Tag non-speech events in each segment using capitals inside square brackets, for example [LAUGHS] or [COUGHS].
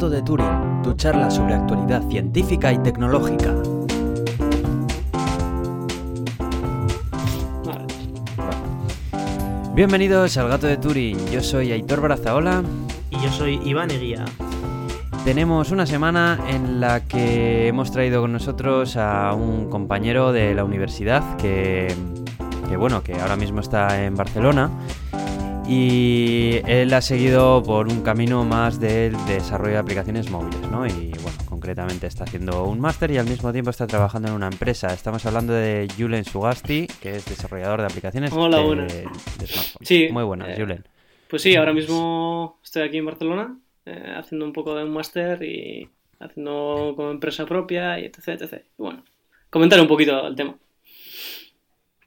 Gato de Turing, tu charla sobre actualidad científica y tecnológica. Bienvenidos al Gato de Turing, yo soy Aitor Brazaola. Y yo soy Iván Eguía. Tenemos una semana en la que hemos traído con nosotros a un compañero de la universidad que, que bueno, que ahora mismo está en Barcelona y él ha seguido por un camino más del desarrollo de aplicaciones móviles, ¿no? Y bueno, concretamente está haciendo un máster y al mismo tiempo está trabajando en una empresa. Estamos hablando de Julen Sugasti, que es desarrollador de aplicaciones Hola, de, buenas. de smartphones. Sí, Muy buenas, eh, Julen. Pues sí, ahora mismo estoy aquí en Barcelona eh, haciendo un poco de un máster y haciendo como empresa propia y etc, etc. Y bueno, comentar un poquito el tema.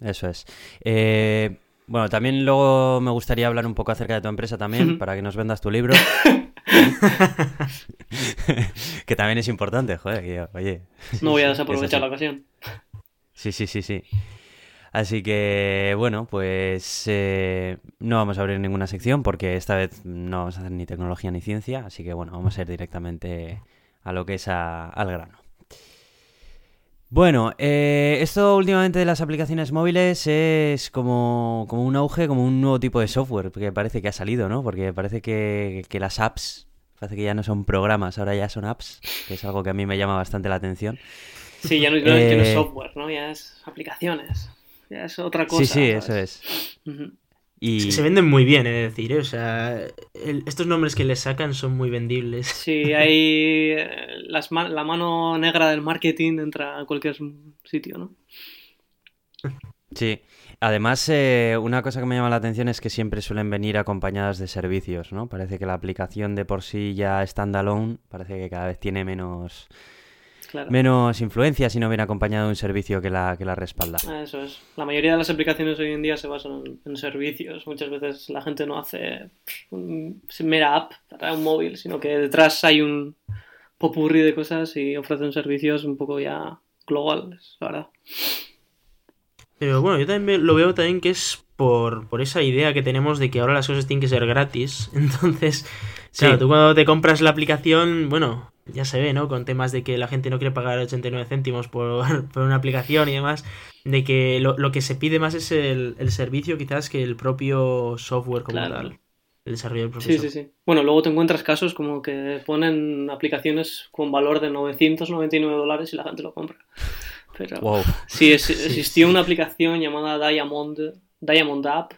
Eso es. Eh, bueno, también luego me gustaría hablar un poco acerca de tu empresa también, para que nos vendas tu libro. [LAUGHS] que también es importante, joder, que, oye. No voy a [LAUGHS] es desaprovechar la ocasión. Sí, sí, sí, sí. Así que, bueno, pues eh, no vamos a abrir ninguna sección porque esta vez no vamos a hacer ni tecnología ni ciencia, así que bueno, vamos a ir directamente a lo que es a- al grano. Bueno, eh, esto últimamente de las aplicaciones móviles es como, como un auge, como un nuevo tipo de software que parece que ha salido, ¿no? Porque parece que, que las apps, parece que ya no son programas, ahora ya son apps, que es algo que a mí me llama bastante la atención. Sí, ya no, no- ya no es Eh, software, ¿no? Ya es aplicaciones. Ya es otra cosa. Sí, sí, ¿sabes? eso es. Y... Se, se venden muy bien, de decir, ¿eh? O sea, el- estos nombres que les sacan son muy vendibles. Sí, hay eh, las la mano negra del marketing entra a cualquier sitio, ¿no? Sí, además eh, una cosa que me llama la atención es que siempre suelen venir acompañadas de servicios, ¿no? Parece que la aplicación de por sí ya standalone, parece que cada vez tiene menos, Claro. menos influencia si no viene acompañado de un servicio que la, que la respalda. Ah, Eso es. La mayoría de las aplicaciones hoy en día se basan en, en servicios. Muchas veces la gente no hace un mera app para un móvil, sino que detrás hay un popurrí de cosas y ofrecen servicios un poco ya globales, la verdad. Pero bueno, yo también lo veo también que es por, por esa idea que tenemos de que ahora las cosas tienen que ser gratis. [LAUGHS] Entonces, claro, Sí. tú cuando te compras la aplicación, bueno, ya se ve, ¿no? Con temas de que la gente no quiere pagar 89 céntimos por, [LAUGHS] por una aplicación y demás, de que lo, lo que se pide más es el, el servicio quizás que el propio software como Claro. tal. El desarrollo del Sí, profesor. sí, sí. Bueno, luego te encuentras casos como que ponen aplicaciones con valor de 999 dólares y la gente lo compra. Pero Wow. sí, es- existió una aplicación llamada Diamond, Diamond App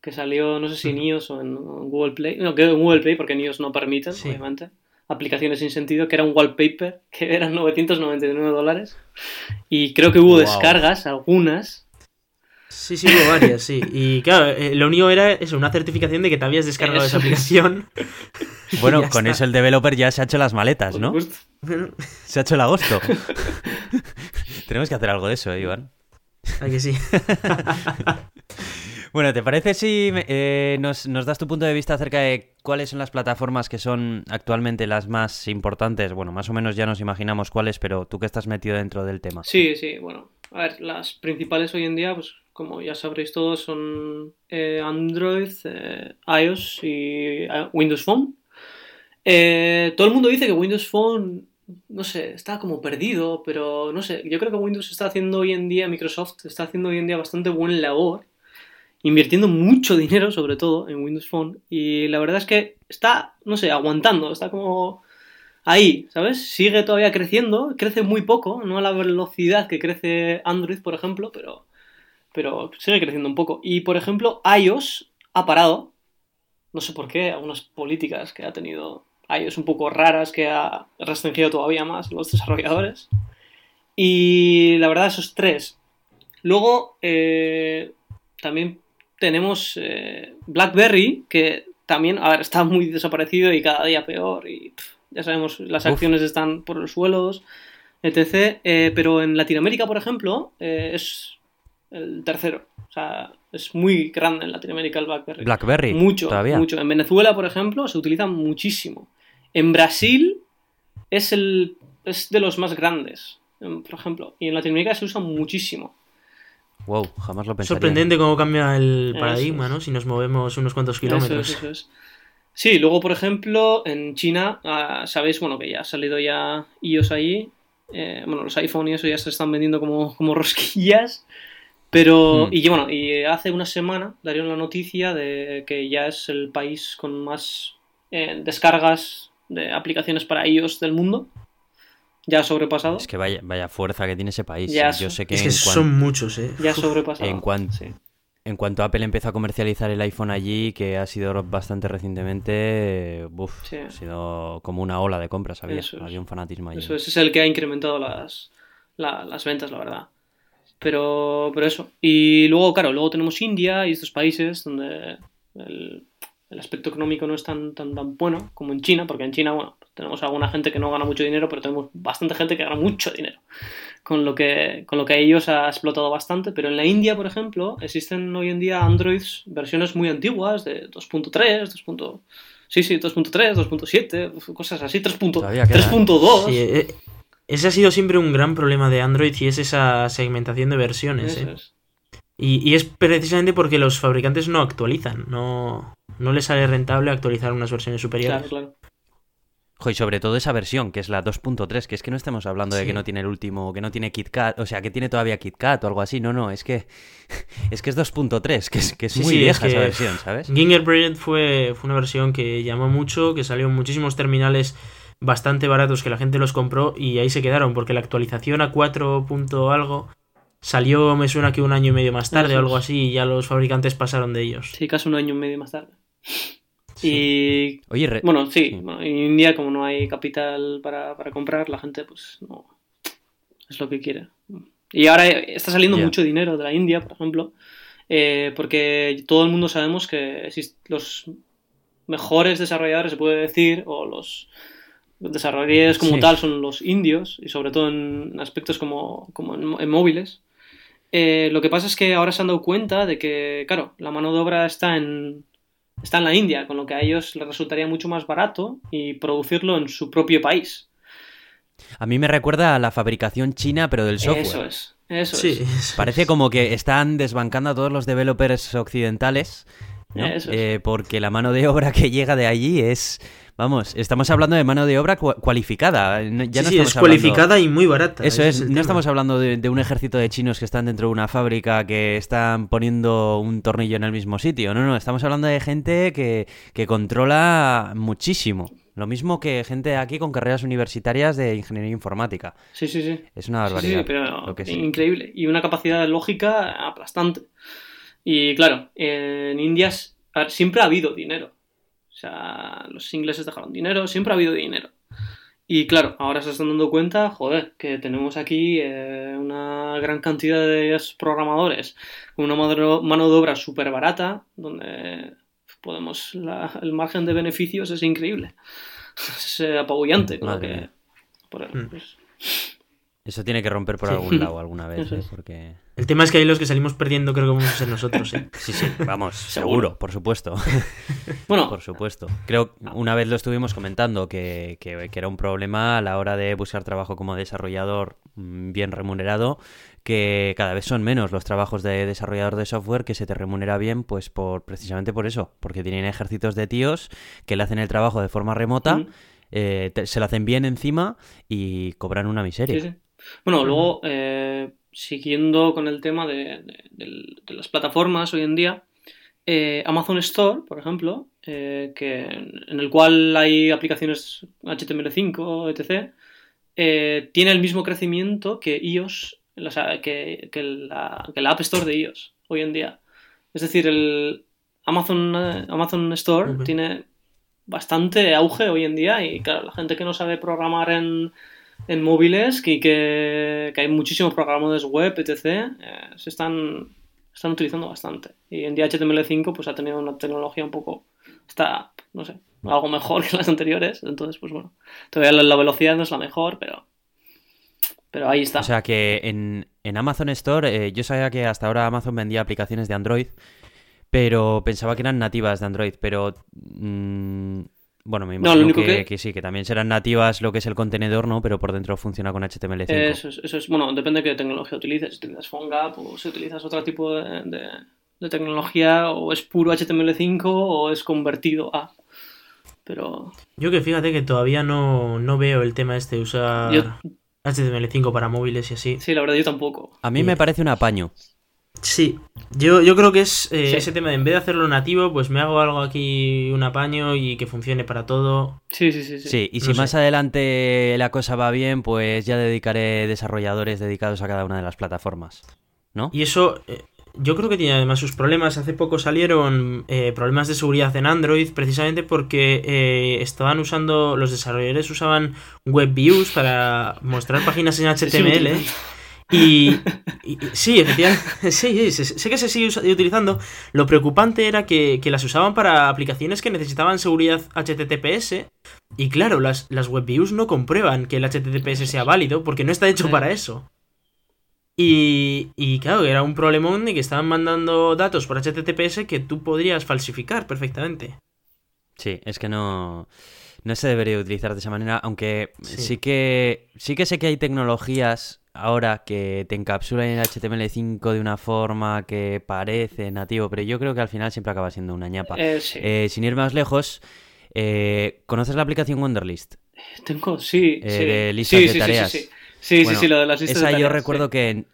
que salió, no sé si en iOS o en Google Play. No, que en Google Play porque en iOS no permiten, Sí. obviamente. Aplicaciones sin sentido, que era un wallpaper, [LAUGHS] que eran 999 dólares. Y creo que hubo Wow. descargas, algunas. Sí, sí, hubo varias, sí. Y claro, eh, lo único era eso, una certificación de que te habías descargado Eso esa es. aplicación. [LAUGHS] Bueno, con está. eso el developer ya se ha hecho las maletas, ¿no? Se ha hecho el agosto. [LAUGHS] Tenemos que hacer algo de eso, ¿eh, Iván. ¿a que sí? Bueno, ¿te parece si eh, nos, das tu punto de vista acerca de cuáles son las plataformas que son actualmente las más importantes? Bueno, más o menos ya nos imaginamos cuáles, pero tú que estás metido dentro del tema. Sí, sí, bueno. A ver, las principales hoy en día, pues como ya sabréis todos, son eh, Android, eh, iOS y eh, Windows Phone. Todo el mundo dice que Windows Phone, no sé, está como perdido, pero no sé, yo creo que Windows está haciendo hoy en día, Microsoft está haciendo hoy en día bastante buena labor, invirtiendo mucho dinero sobre todo en Windows Phone, y la verdad es que está, no sé, aguantando, está como ahí, ¿sabes? Sigue todavía creciendo, crece muy poco, no a la velocidad que crece Android, por ejemplo, pero, pero sigue creciendo un poco. Y, por ejemplo, iOS ha parado, no sé por qué, algunas políticas que ha tenido iOS un poco raras que ha restringido todavía más los desarrolladores. Y la verdad, esos tres. Luego, eh, también tenemos eh, BlackBerry, que también, a ver, está muy desaparecido y cada día peor. Y pff, ya sabemos, las Uf. acciones están por los suelos, etc. Eh, pero en Latinoamérica, por ejemplo, eh, es el tercero. O sea, es muy grande en Latinoamérica el BlackBerry. BlackBerry. Mucho, todavía. mucho. En Venezuela, por ejemplo, se utiliza muchísimo. En Brasil es el es de los más grandes, por ejemplo. Y en Latinoamérica se usa muchísimo. Wow, jamás lo pensaría. Sorprendente cómo cambia el paradigma, es. ¿no? Si nos movemos unos cuantos Eso kilómetros. es, eso es. Sí, luego, por ejemplo, en China, ah, sabéis, bueno, que ya ha salido ya iOS ahí. Eh, bueno, los iPhone y eso ya se están vendiendo como, como [LAUGHS] rosquillas. Pero, Hmm. y bueno, y hace una semana darían la noticia de que ya es el país con más eh, descargas de aplicaciones para iOS del mundo. Ya ha sobrepasado. Es que vaya, vaya fuerza que tiene ese país. Ya Yo son- sé que, Es que son muchos, ¿eh? Ya ha sobrepasado. en cuan- Sí. en cuanto Apple empezó a comercializar el iPhone allí, que ha sido bastante recientemente, uf, Sí. ha sido como una ola de compras, había, Eso es. había un fanatismo allí. Eso es el que ha incrementado las, la- las ventas, la verdad. Pero, pero eso. Y luego, claro, luego tenemos India y estos países donde el, el aspecto económico no es tan, tan, tan bueno como en China, porque en China, bueno, tenemos alguna gente que no gana mucho dinero, pero tenemos bastante gente que gana mucho dinero. Con lo que, con lo que a ellos ha explotado bastante. Pero en la India, por ejemplo, existen hoy en día Androids, versiones muy antiguas, de 2.3, 2. Sí, sí, 2.3, 2.7, cosas así, 3.2. Todavía quedan. 3.2. Sí, eh, ese ha sido siempre un gran problema de Android y es esa segmentación de versiones. Eso ¿eh? es. Y, y es precisamente porque los fabricantes no actualizan, no, no les sale rentable actualizar unas versiones superiores. Claro, claro. Jo, y sobre todo esa versión, que es la 2.3, que es que no estamos hablando de que no tiene el último, que no tiene KitKat, o sea, que tiene todavía KitKat o algo así, no, no, es que [LAUGHS] es que es 2.3, que es, que es Sí, muy sí, es vieja esa versión, ¿sabes? Gingerbread fue, fue una versión que llamó mucho, que salió en muchísimos terminales bastante baratos que la gente los compró y ahí se quedaron, porque la actualización a 4. punto algo salió, me suena que un año y medio más tarde o algo así y ya los fabricantes pasaron de ellos. Sí, casi un año y medio más tarde. Y Oye, bueno, sí, Sí. bueno, en India como no hay capital para, para comprar, la gente pues no es lo que quiere. Y ahora está saliendo Ya. mucho dinero de la India, por ejemplo, eh, porque todo el mundo sabemos que los mejores desarrolladores, se puede decir, o los desarrolladores como Sí. tal son los indios, y sobre todo en aspectos como, como en, en móviles. Eh, lo que pasa es que ahora se han dado cuenta de que, claro, la mano de obra está en, está en la India, con lo que a ellos les resultaría mucho más barato y producirlo en su propio país. a mí me recuerda a la fabricación china, pero del software. Eso es, eso Sí, es. [LAUGHS] Parece como que están desbancando a todos los developers occidentales, ¿no? Eso es. Eh, porque la mano de obra que llega de allí es, vamos, estamos hablando de mano de obra cua- cualificada. Ya Sí, no sí, es hablando- cualificada y muy barata. Eso es, no tema. estamos hablando de, de un ejército de chinos que están dentro de una fábrica que están poniendo un tornillo en el mismo sitio. No, no, estamos hablando de gente que, que controla muchísimo. Lo mismo que gente aquí con carreras universitarias de ingeniería informática. Sí, sí, sí. Es una Sí, sí, barbaridad. pero lo que sí. increíble. Y una capacidad lógica aplastante. Y claro, en India es- a ver, siempre ha habido dinero. O sea, los ingleses dejaron dinero, siempre ha habido dinero. Y claro, ahora se están dando cuenta, joder, que tenemos aquí eh, una gran cantidad de programadores con una mano mano de obra súper barata, donde podemos, la- el margen de beneficios es increíble. [LAUGHS] Es eh, apabullante. Madre que- por- Mm. Eso tiene que romper por Sí. algún lado [LAUGHS] alguna vez, ¿eh? porque... El tema es que ahí los que salimos perdiendo creo que vamos a ser nosotros, ¿eh? Sí, sí, vamos, [LAUGHS] Seguro. seguro, por supuesto. [LAUGHS] bueno, Por supuesto. Creo una vez lo estuvimos comentando que, que- que era un problema a la hora de buscar trabajo como desarrollador mm, bien remunerado, que cada vez son menos los trabajos de desarrollador de software que se te remunera bien, pues por precisamente por eso, porque tienen ejércitos de tíos que le hacen el trabajo de forma remota, Mm. eh, te- se lo hacen bien encima y cobran una miseria. Sí, sí. Bueno, luego, eh, siguiendo con el tema de, de- del- de las plataformas hoy en día, eh, Amazon Store, por ejemplo, eh, que, en el cual hay aplicaciones HTML5, etc., eh, tiene el mismo crecimiento que iOS, o sea, que, que la, que la App Store de iOS hoy en día. Es decir, el Amazon, Amazon Store tiene bastante auge hoy en día y claro, la gente que no sabe programar en, en móviles y que, que hay muchísimos programadores web, etc., eh, se están, están utilizando bastante. Y en día HTML5 pues ha tenido una tecnología un poco, está, no sé, algo mejor [LAUGHS] que las anteriores. Entonces, pues bueno, todavía la, la velocidad no es la mejor, pero, pero ahí está. O sea que en, en Amazon Store, eh, yo sabía que hasta ahora Amazon vendía aplicaciones de Android, pero pensaba que eran nativas de Android, pero... mm, bueno, me No, imagino lo único que, que- que sí, que también serán nativas lo que es el contenedor, ¿no? Pero por dentro funciona con HTML5. Eso es, eso es, bueno, depende de qué tecnología utilices. Si utilizas PhoneGap o si utilizas otro tipo de, de- de tecnología, o es puro HTML5 o es convertido a. pero... Yo que fíjate que todavía no, no veo el tema este de usar Yo- HTML5 para móviles y así. Sí, la verdad yo tampoco. A mí me parece un apaño. Sí, yo, yo creo que es eh, Sí. ese tema de en vez de hacerlo nativo, pues me hago algo aquí, un apaño y que funcione para todo. Sí, sí, sí. sí. Sí, y si sé. más adelante la cosa va bien, pues ya dedicaré desarrolladores dedicados a cada una de las plataformas. ¿No? Y eso, eh, yo creo que tiene además sus problemas. Hace poco salieron eh, problemas de seguridad en Android precisamente porque eh, estaban usando, los desarrolladores usaban WebViews para mostrar páginas en HTML. Y, sí, efectivamente, [LAUGHS] sí, sí, sé, que se sigue utilizando. Lo preocupante era que, que las usaban para aplicaciones que necesitaban seguridad HTTPS. Y claro, las, las WebViews no comprueban que el HTTPS sea válido porque no está hecho para eso. Y, y claro, era un problemón de que estaban mandando datos por HTTPS que tú podrías falsificar perfectamente. Sí, es que no, no se debería utilizar de esa manera, aunque Sí. sí. que sí que sé que hay tecnologías ahora que te encapsulan en HTML5 de una forma que parece nativo, pero yo creo que al final siempre acaba siendo una ñapa. Eh, sí. Eh, sin ir más lejos, eh, ¿conoces la aplicación Wonderlist? Tengo, sí. eh, sí. de listas sí, de sí, tareas. Sí, sí, sí. Sí, Bueno, sí, sí, lo de las listas Esa de yo tareas, recuerdo sí. que en,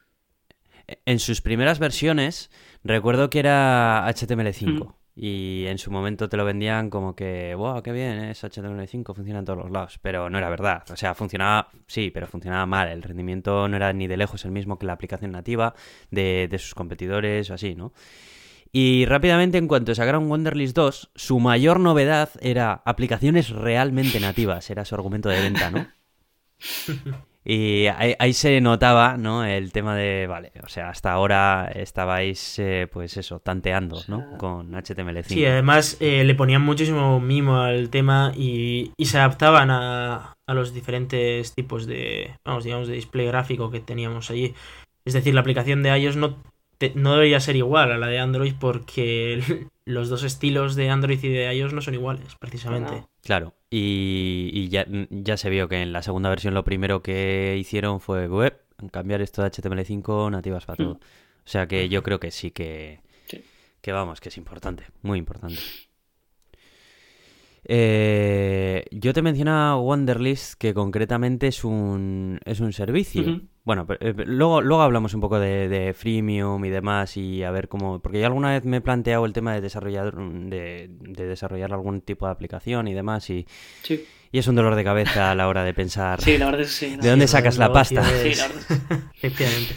en sus primeras versiones, recuerdo que era HTML5. Mm. Y en su momento te lo vendían como que, wow, qué bien, es HTML5, funciona en todos los lados. Pero no era verdad. O sea, funcionaba, sí, pero funcionaba mal. El rendimiento no era ni de lejos el mismo que la aplicación nativa de, de sus competidores o así, ¿no? Y rápidamente, en cuanto sacaron Wonderlist 2, su mayor novedad era aplicaciones realmente nativas. Era su argumento de venta, ¿no? [LAUGHS] Y ahí, ahí se notaba, ¿no? El tema de, vale, o sea, hasta ahora estabais, eh, pues eso, tanteando, ¿no? Con HTML5. Sí, además eh, le ponían muchísimo mimo al tema y, y se adaptaban a, a los diferentes tipos de, vamos, digamos, de display gráfico que teníamos allí. Es decir, la aplicación de iOS no, te- no debería ser igual a la de Android porque [LAUGHS] los dos estilos de Android y de iOS no son iguales, precisamente. No. Claro, y, y ya, ya se vio que en la segunda versión lo primero que hicieron fue web, cambiar esto de HTML5 nativas para todo. O sea que yo creo que sí que, Sí. que vamos, que es importante, muy importante. Eh, yo te mencionaba Wonderlist, que concretamente es un, es un servicio. Bueno, pero, eh, luego, luego hablamos un poco de, de freemium y demás y a ver cómo... Porque yo alguna vez me he planteado el tema de desarrollar, de, de desarrollar algún tipo de aplicación y demás y, Sí, y es un dolor de cabeza a la hora de pensar sí, la verdad es que sí. de dónde sacas la pasta, Sí, la verdad [LAUGHS] Efectivamente.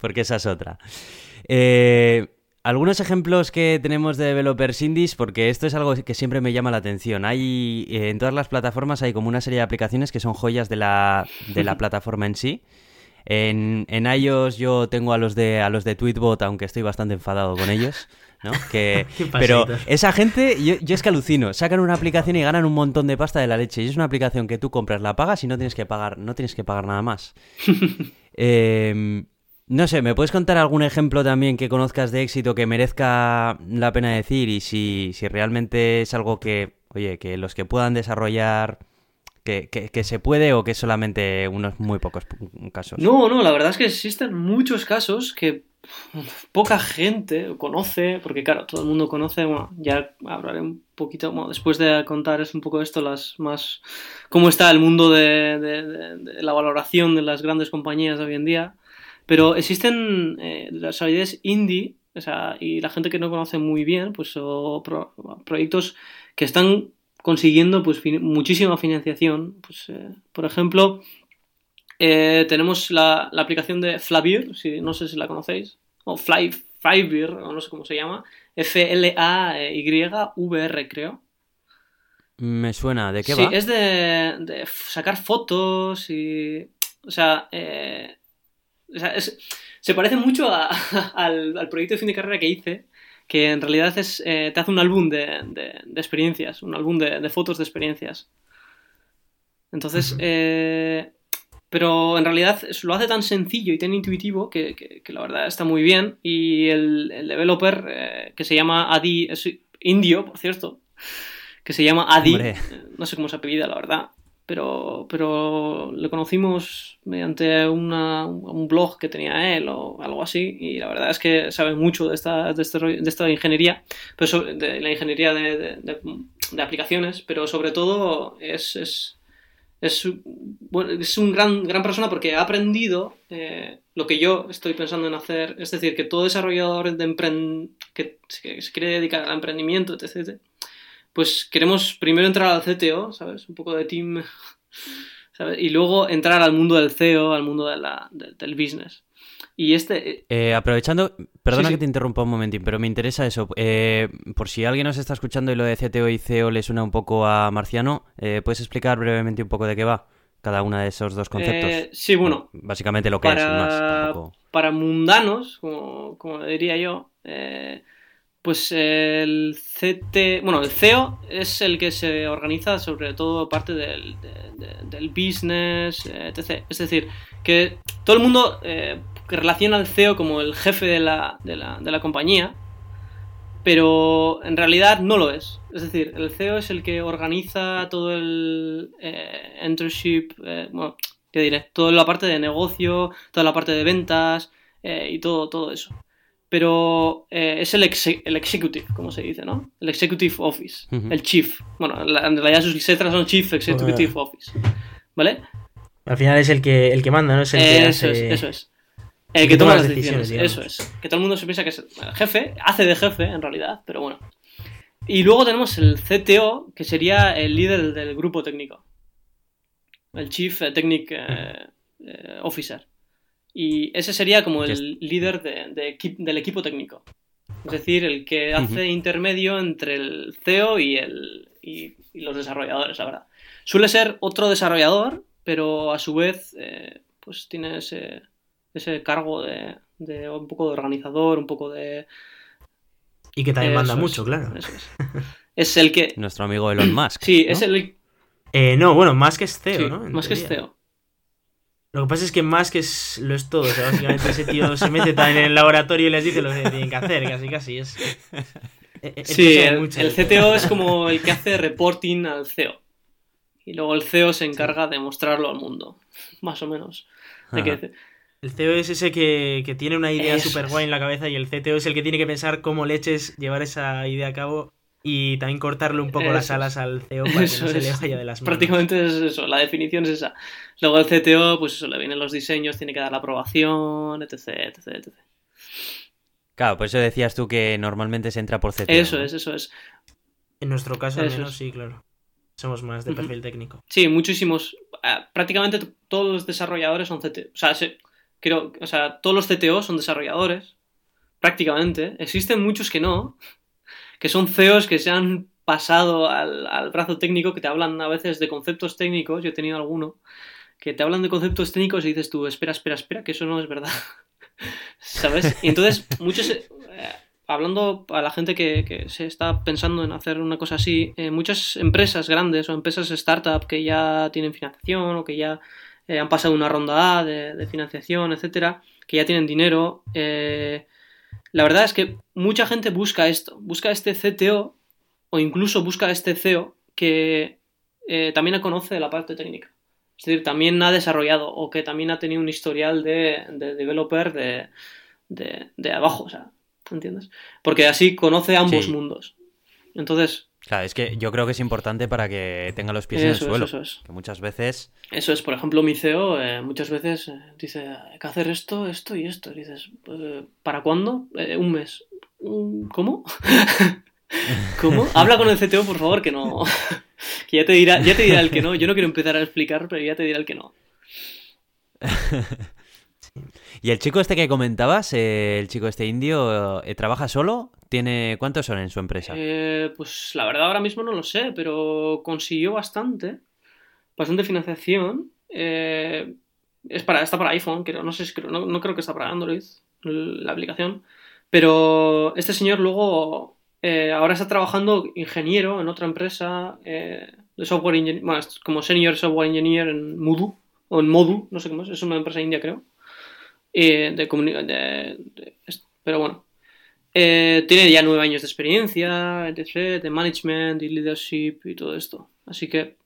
porque esa es otra. Eh, algunos ejemplos que tenemos de developers indies, porque esto es algo que siempre me llama la atención. Hay eh, en todas las plataformas hay como una serie de aplicaciones que son joyas de la, de la plataforma en sí. En, en iOS yo tengo a los de a los de Tweetbot, aunque estoy bastante enfadado con ellos, ¿no? [LAUGHS] Que, pero esa gente, yo, yo es que alucino, sacan una aplicación y ganan un montón de pasta de la leche. Y es una aplicación que tú compras, la pagas y no tienes que pagar, no tienes que pagar nada más. Eh, [LAUGHS] no sé, ¿me puedes contar algún ejemplo también que conozcas de éxito que merezca la pena decir? Y si, si realmente es algo que, oye, que los que puedan desarrollar, que, que- que se puede o que es solamente unos muy pocos casos. No, no, la verdad es que existen muchos casos que poca gente conoce, porque claro, todo el mundo conoce, bueno, ya hablaré un poquito, bueno, después de contar es un poco esto, las más, cómo está el mundo de- de- de la valoración de las grandes compañías de hoy en día, pero existen eh, desarrolladores indie, o sea, y la gente que no conoce muy bien, pues, o pro- proyectos que están consiguiendo pues fin- muchísima financiación, pues, eh, por ejemplo, eh, tenemos la, la aplicación de Flavir, si, no sé si la conocéis, o Fly, Flybeer, o no sé cómo se llama, F-L-A-Y-V-R, creo. Me suena, ¿de qué sí, va? es de, de sacar fotos y. O sea, eh, o sea, es- se parece mucho a- [LAUGHS] al, al proyecto de fin de carrera que hice, que en realidad es, eh, te hace un álbum de, de- de experiencias, un álbum de, de fotos de experiencias. Entonces, eh, pero en realidad lo hace tan sencillo y tan intuitivo que, que- que la verdad está muy bien. Y el, el developer, eh, que se llama Adi, es indio, por cierto, que se llama Adi, Hombre. no sé cómo se apellida, la verdad, pero, pero le conocimos mediante una- un blog que tenía él o algo así, y la verdad es que sabe mucho de esta, de este de esta ingeniería, pero de la ingeniería de, de- aplicaciones, pero sobre todo es, es, es, es un gran, gran persona porque ha aprendido eh, lo que yo estoy pensando en hacer, es decir, que todo desarrollador de empren que, que se quiere dedicar al emprendimiento, etc., pues queremos primero entrar al CTO, ¿sabes? Un poco de team, [LAUGHS] ¿sabes? Y luego entrar al mundo del CEO, al mundo de la, de- del business. Y este... Eh, aprovechando, perdona Sí, sí. que te interrumpa un momentín, pero me interesa eso. Eh, por si alguien nos está escuchando y lo de CTO y CEO le suena un poco a Marciano, eh, ¿puedes explicar brevemente un poco de qué va cada uno de esos dos conceptos? eh, sí, bueno, Básicamente lo que es, sin más. para, tampoco- para mundanos, como, como diría yo, eh, pues el CT, bueno, el CEO es el que se organiza sobre todo parte del, de- de- del business, eh, etc. Es decir, que todo el mundo eh, relaciona al CEO como el jefe de la, de la, de la compañía, pero en realidad no lo es. Es decir, el CEO es el que organiza todo el eh, internship, eh, bueno, ¿qué diré? Toda la parte de negocio, toda la parte de ventas eh, y todo, todo eso. Pero eh, es el, exe- el executive, como se dice, ¿no? El executive office, el chief. Bueno, la- en realidad sus letras son chief executive office, ¿vale? Al final es el que, el que manda, ¿no? Es el que Eso hace- es, eso es. El que, toma las decisiones, digamos. eso es. Que todo el mundo se piensa que es el jefe, hace de jefe en realidad, pero bueno. Y luego tenemos el CTO, que sería el líder del grupo técnico. El Chief Technic eh, eh, Officer. Y ese sería como el líder de- de equi- del equipo técnico. Es decir, el que hace intermedio entre el CEO y, el, y, y los desarrolladores, la verdad. Suele ser otro desarrollador, pero a su vez eh, pues tiene ese, ese cargo de, de un poco de organizador, un poco de... Y que también manda es, mucho, claro. eso es. Es el que... Nuestro amigo Elon Musk. Sí, ¿no? es el... Eh, no, bueno, más que es CEO, sí, ¿no? En más que es. CEO. Lo que pasa es que más que es, lo es todo. O sea, básicamente ese tío se mete también en el laboratorio y les dice lo que tienen que hacer, casi casi. Es, eh, eh, Sí, el, CTO es como el que hace reporting al CEO. Y luego el CEO se encarga de mostrarlo al mundo, más o menos. Que- El CEO es ese que, que tiene una idea súper guay en la cabeza y el CTO es el que tiene que pensar cómo leches llevar esa idea a cabo y también cortarle un poco Eso las es. alas al CEO para que Eso no se le es. vaya de las manos. Prácticamente es eso, la definición es esa. Luego el CTO, pues eso, le vienen los diseños, tiene que dar la aprobación, etc, etc, etc. Claro, por eso decías tú que normalmente se entra por CTO. Eso ¿no? es, eso es. En nuestro caso, al Eso menos, es. sí, claro. Somos más de perfil técnico. Sí, muchísimos. eh, prácticamente todos los desarrolladores son CTO. O sea, se- creo, o sea, todos los CTO son desarrolladores. Prácticamente. Existen muchos que no. Que son CEOs que se han pasado al, al brazo técnico, que te hablan a veces de conceptos técnicos. Yo he tenido alguno. Que te hablan de conceptos técnicos y dices tú, espera, espera, espera, que eso no es verdad. [LAUGHS] ¿Sabes? Y entonces, muchos. eh, hablando a la gente que, que se está pensando en hacer una cosa así, eh, muchas empresas grandes o empresas startup que ya tienen financiación o que ya eh, han pasado una ronda A de, financiación, etcétera, que ya tienen dinero, la verdad es que mucha gente busca esto, busca este CTO o incluso busca este CEO que eh, también conoce la parte técnica. Es decir, también ha desarrollado o que también ha tenido un historial de, de developer de, de, de abajo, o sea, ¿entiendes? Porque así conoce ambos Sí. mundos. Entonces, Claro, es que yo creo que es importante para que tenga los pies en el es, suelo. eso es. Que muchas veces. Eso es, por ejemplo, mi CEO eh, muchas veces eh, dice, hay que hacer esto, esto y esto. Y dices, eh, ¿para cuándo? "Eh, un mes. "Mm, ¿Cómo? [LAUGHS] ¿Cómo? Habla con el CTO, por favor, que no. [LAUGHS] que ya te dirá, ya te dirá el que no. Yo no quiero empezar a explicar, pero ya te dirá el que no. [LAUGHS] Y el chico este que comentabas, eh, el chico este indio, eh, ¿trabaja solo? ¿Tiene cuántos son en su empresa? Eh, pues la verdad ahora mismo no lo sé, pero consiguió bastante, bastante financiación. Eh, es para, está para iPhone, creo, no sé si creo- no, no creo que está para Android la aplicación. Pero este señor luego eh, ahora está trabajando ingeniero en otra empresa eh, de software engineer, bueno, como senior software engineer en Moodle o en Modu, no sé cómo es, es una empresa india creo. Eh, de, de- de- pero bueno, eh, tiene ya nueve años de experiencia, etc., de management y leadership y todo esto. Así que,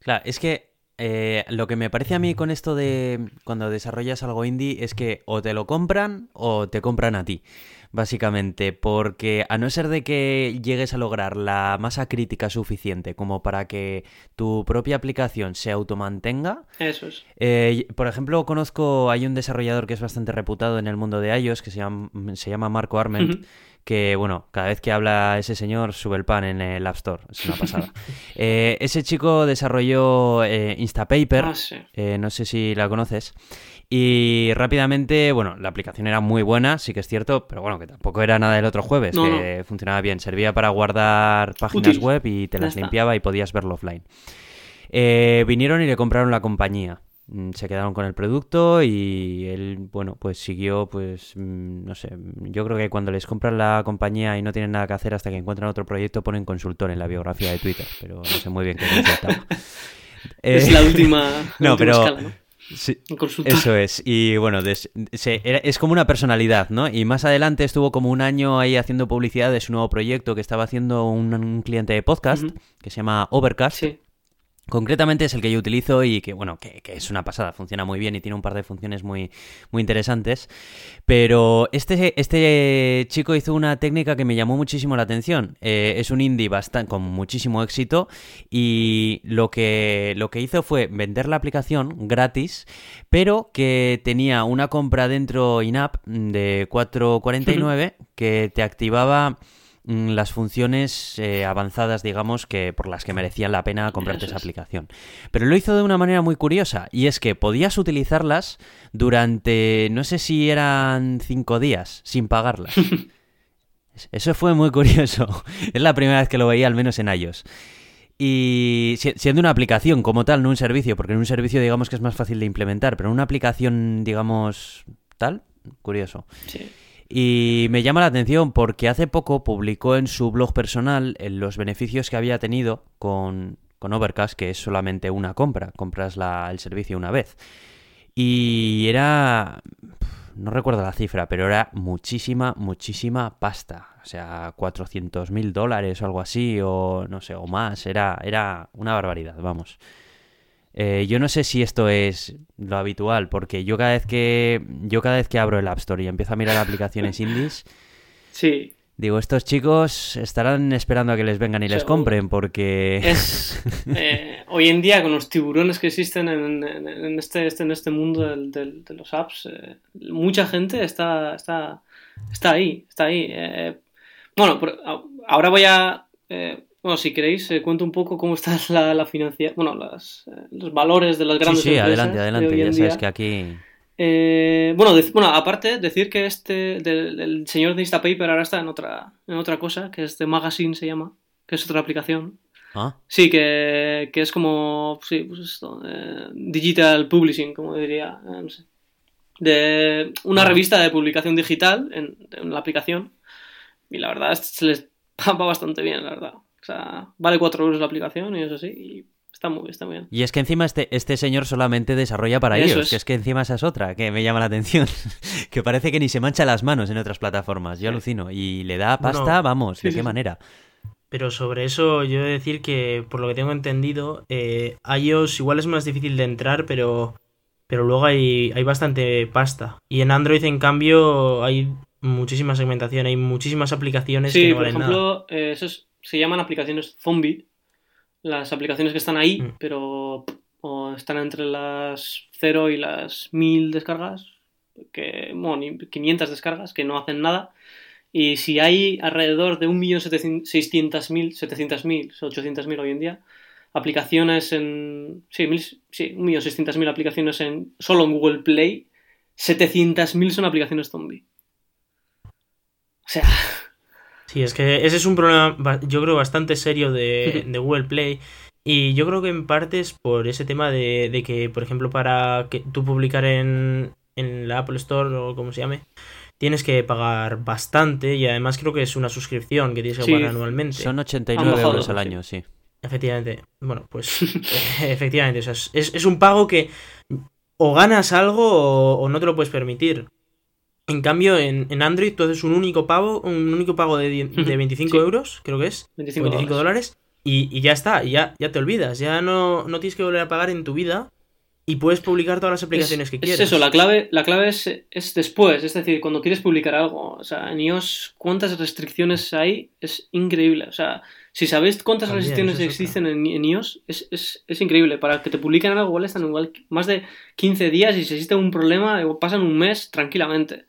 Claro, es que eh, lo que me parece a mí con esto de cuando desarrollas algo indie es que o te lo compran o te compran a ti. Básicamente, porque a no ser de que llegues a lograr la masa crítica suficiente como para que tu propia aplicación se automantenga. Eso es. Eh, por ejemplo, conozco, hay un desarrollador que es bastante reputado en el mundo de iOS que se llama, se llama Marco Arment. Que bueno, cada vez que habla ese señor sube el pan en el App Store, es una pasada. [LAUGHS] Eh, ese chico desarrolló eh, Instapaper, Ah, sí. eh, no sé si la conoces. Y rápidamente, bueno, la aplicación era muy buena, sí que es cierto, pero bueno, que tampoco era nada del otro jueves, No, que funcionaba bien. Servía para guardar páginas Útil. web y te las limpiaba y podías verlo offline. Vinieron y le compraron la compañía. Mm, Se quedaron con el producto y él, bueno, pues siguió, pues, mm, no sé, yo creo que cuando les compran la compañía y no tienen nada que hacer hasta que encuentran otro proyecto ponen consultor en la biografía de Twitter, pero no sé muy bien qué consultaba. [LAUGHS] Es Eh, la última, [LAUGHS] la no, última pero- escala, ¿no? sí, eso es, y bueno, des- se- era- es como una personalidad, ¿no? Y más adelante estuvo como un año ahí haciendo publicidad de su nuevo proyecto que estaba haciendo un, un cliente de podcast que se llama Overcast. Sí. Concretamente es el que yo utilizo y que, bueno, que, que es una pasada, funciona muy bien y tiene un par de funciones muy, muy interesantes. Pero este, este chico hizo una técnica que me llamó muchísimo la atención. Eh, es un indie bastante, con muchísimo éxito y lo que, lo que hizo fue vender la aplicación gratis, pero que tenía una compra dentro in-app de 4.49 que te activaba las funciones eh, avanzadas, digamos, que por las que merecían la pena comprarte esa es. aplicación. Pero lo hizo de una manera muy curiosa, y es que podías utilizarlas durante, no sé si eran cinco días, sin pagarlas. [LAUGHS] Eso fue muy curioso. [LAUGHS] Es la primera vez que lo veía, al menos en iOS. Y si- siendo una aplicación como tal, no un servicio, porque en un servicio digamos que es más fácil de implementar, pero en una aplicación, digamos, tal, curioso. sí. Y me llama la atención porque hace poco publicó en su blog personal eh, los beneficios que había tenido con, con Overcast, que es solamente una compra, compras la- el servicio una vez. Y era... No recuerdo la cifra, pero era muchísima, muchísima pasta. O sea, 400 mil dólares o algo así, o no sé, o más. Era, era una barbaridad, vamos. Eh, yo no sé si esto es lo habitual, porque yo cada vez que yo cada vez que abro el App Store y empiezo a mirar aplicaciones [LAUGHS] indies, Sí. digo, estos chicos estarán esperando a que les vengan y les compren, porque Es [LAUGHS] eh, hoy en día con los tiburones que existen en, en- en este, este- en este mundo del- del- de los apps, eh, mucha gente está, está, está ahí, está ahí. bueno, por- ahora voy a, bueno, si queréis, eh, cuento un poco cómo está [LAUGHS] la, la financiación, bueno, las, eh, los valores de las sí, grandes sí, empresas adelante, de adelante, ya sabes que aquí Eh, bueno, bueno, aparte, decir que este del, el señor de Instapaper ahora está en otra, en otra cosa, que es de Magazine se llama, que es otra aplicación. ah, Sí, que, que es como, sí, pues esto, eh, digital publishing, como diría, no sé. De una Ah. revista de publicación digital en, en la aplicación. Y la verdad, se les [LAUGHS] va bastante bien, la verdad. O sea, vale 4 euros la aplicación y eso sí, y está muy, está muy bien. y es que encima este, este señor solamente desarrolla para Eso ellos, es. que es que encima esa es otra que me llama la atención, [LAUGHS] que parece que ni se mancha las manos en otras plataformas, yo Sí. alucino, y le da Bueno, pasta, vamos, sí, ¿de sí, qué sí. manera? Pero sobre eso yo he de decir que, por lo que tengo entendido, eh, iOS igual es más difícil de entrar, pero, pero luego hay, hay bastante pasta. Y en Android, en cambio, hay muchísima segmentación, hay muchísimas aplicaciones que Sí, no por valen nada. ejemplo, eh, esos se llaman aplicaciones zombie. Las aplicaciones que están ahí, Mm. pero o están entre las 0 y las 1000 descargas, que, bueno, ni 500 descargas, que no hacen nada. Y si hay alrededor de 1.600.000, 700.000, 800.000 hoy en día, aplicaciones en. Sí, mil- sí 1.600.000 aplicaciones en, solo en Google Play, 700.000 son aplicaciones zombie. O sea, Sí, es que ese es un problema, yo creo, bastante serio de, de Google Play. Y yo creo que en parte es por ese tema de, de que, por ejemplo, para que tú publicar en, en la Apple Store o como se llame, tienes que pagar bastante y además creo que es una suscripción que tienes que Sí, pagar anualmente. Son Han 89 bajado, euros al año, sí. Efectivamente. Bueno, pues [LAUGHS] eh, efectivamente. o sea, es, es- es un pago que o ganas algo o, o no te lo puedes permitir. En cambio, en, en Android tú haces un único pago, un único pago de, de 25 Sí. euros, creo que es. 25 o 25 dólares. Y, y ya está, ya, ya te olvidas. Ya no, no tienes que volver a pagar en tu vida. y puedes publicar todas las aplicaciones que quieras. Es eso, la clave, la clave es, es, después, es decir, cuando quieres publicar algo. O sea, en iOS, cuántas restricciones hay, es increíble. O sea, si sabéis cuántas restricciones existen en, en, iOS, es, es, es, increíble. Para que te publiquen algo, igual están igual más de 15 días y si existe un problema, pasan un mes tranquilamente.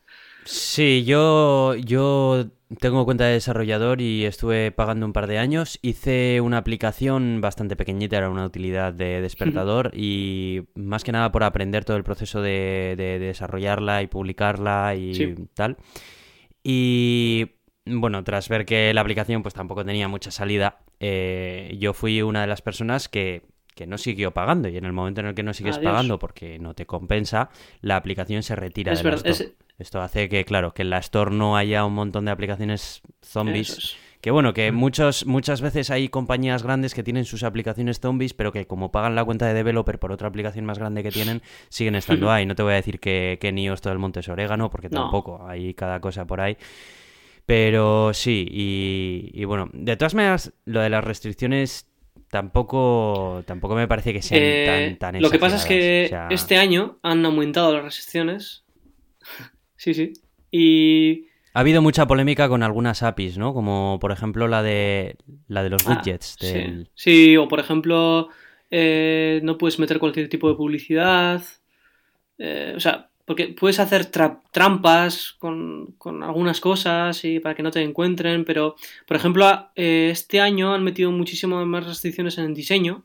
Sí, yo, yo tengo cuenta de desarrollador y estuve pagando un par de años. Hice una aplicación bastante pequeñita, era una utilidad de despertador y más que nada por aprender todo el proceso de, de desarrollarla y publicarla y tal. Y bueno, tras ver que la aplicación pues tampoco tenía mucha salida, eh, yo fui una de las personas que que no siguió pagando y en el momento en el que no sigues pagando porque no te compensa, la aplicación se retira de la Store. Esto hace que, claro, que en la Store no haya un montón de aplicaciones zombies. Que bueno, que muchos, muchas veces hay compañías grandes que tienen sus aplicaciones zombies, pero que como pagan la cuenta de developer por otra aplicación más grande que tienen, [LAUGHS] siguen estando ahí. No te voy a decir que, que NIOS todo el monte es orégano, porque tampoco, hay cada cosa por ahí. Pero sí, y, y, bueno, de todas maneras, lo de las restricciones tampoco, tampoco me parece que sean tan, tan eh, Lo que pasa es que este año han aumentado las restricciones. Sí, sí. Y. Ha habido mucha polémica con algunas APIs, ¿no? Como por ejemplo la de la de los ah, widgets. Sí. o por ejemplo, eh, no puedes meter cualquier tipo de publicidad. Eh, o sea, porque puedes hacer trampas con, algunas cosas y para que no te encuentren, pero por ejemplo, eh, este año han metido muchísimas más restricciones en el diseño.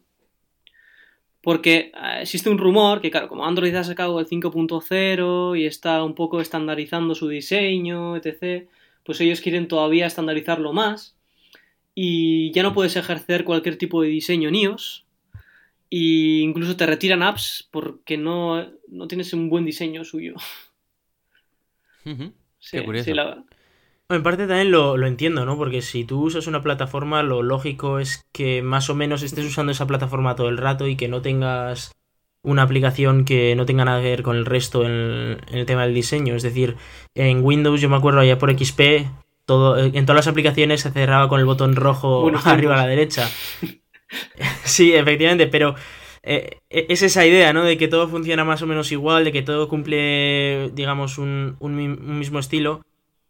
Porque eh, existe un rumor que, claro, como Android ha sacado el 5.0 y está un poco estandarizando su diseño, etc., pues ellos quieren todavía estandarizarlo más. Y ya no puedes ejercer cualquier tipo de diseño en iOS, y incluso te retiran apps porque no, no tienes un buen diseño suyo. [LAUGHS] Qué curioso. En parte también lo, lo, entiendo, ¿no? Porque si tú usas una plataforma, lo lógico es que más o menos estés usando esa plataforma todo el rato y que no tengas una aplicación que no tenga nada que ver con el resto en el, tema del diseño. Es decir, en Windows yo me acuerdo allá por XP, todo, en todas las aplicaciones se cerraba con el botón rojo [LAUGHS] arriba a la derecha. [LAUGHS] sí, efectivamente, pero eh, e-, es esa idea, ¿no? De que todo funciona más o menos igual, de que todo cumple, digamos, un, un, mismo estilo.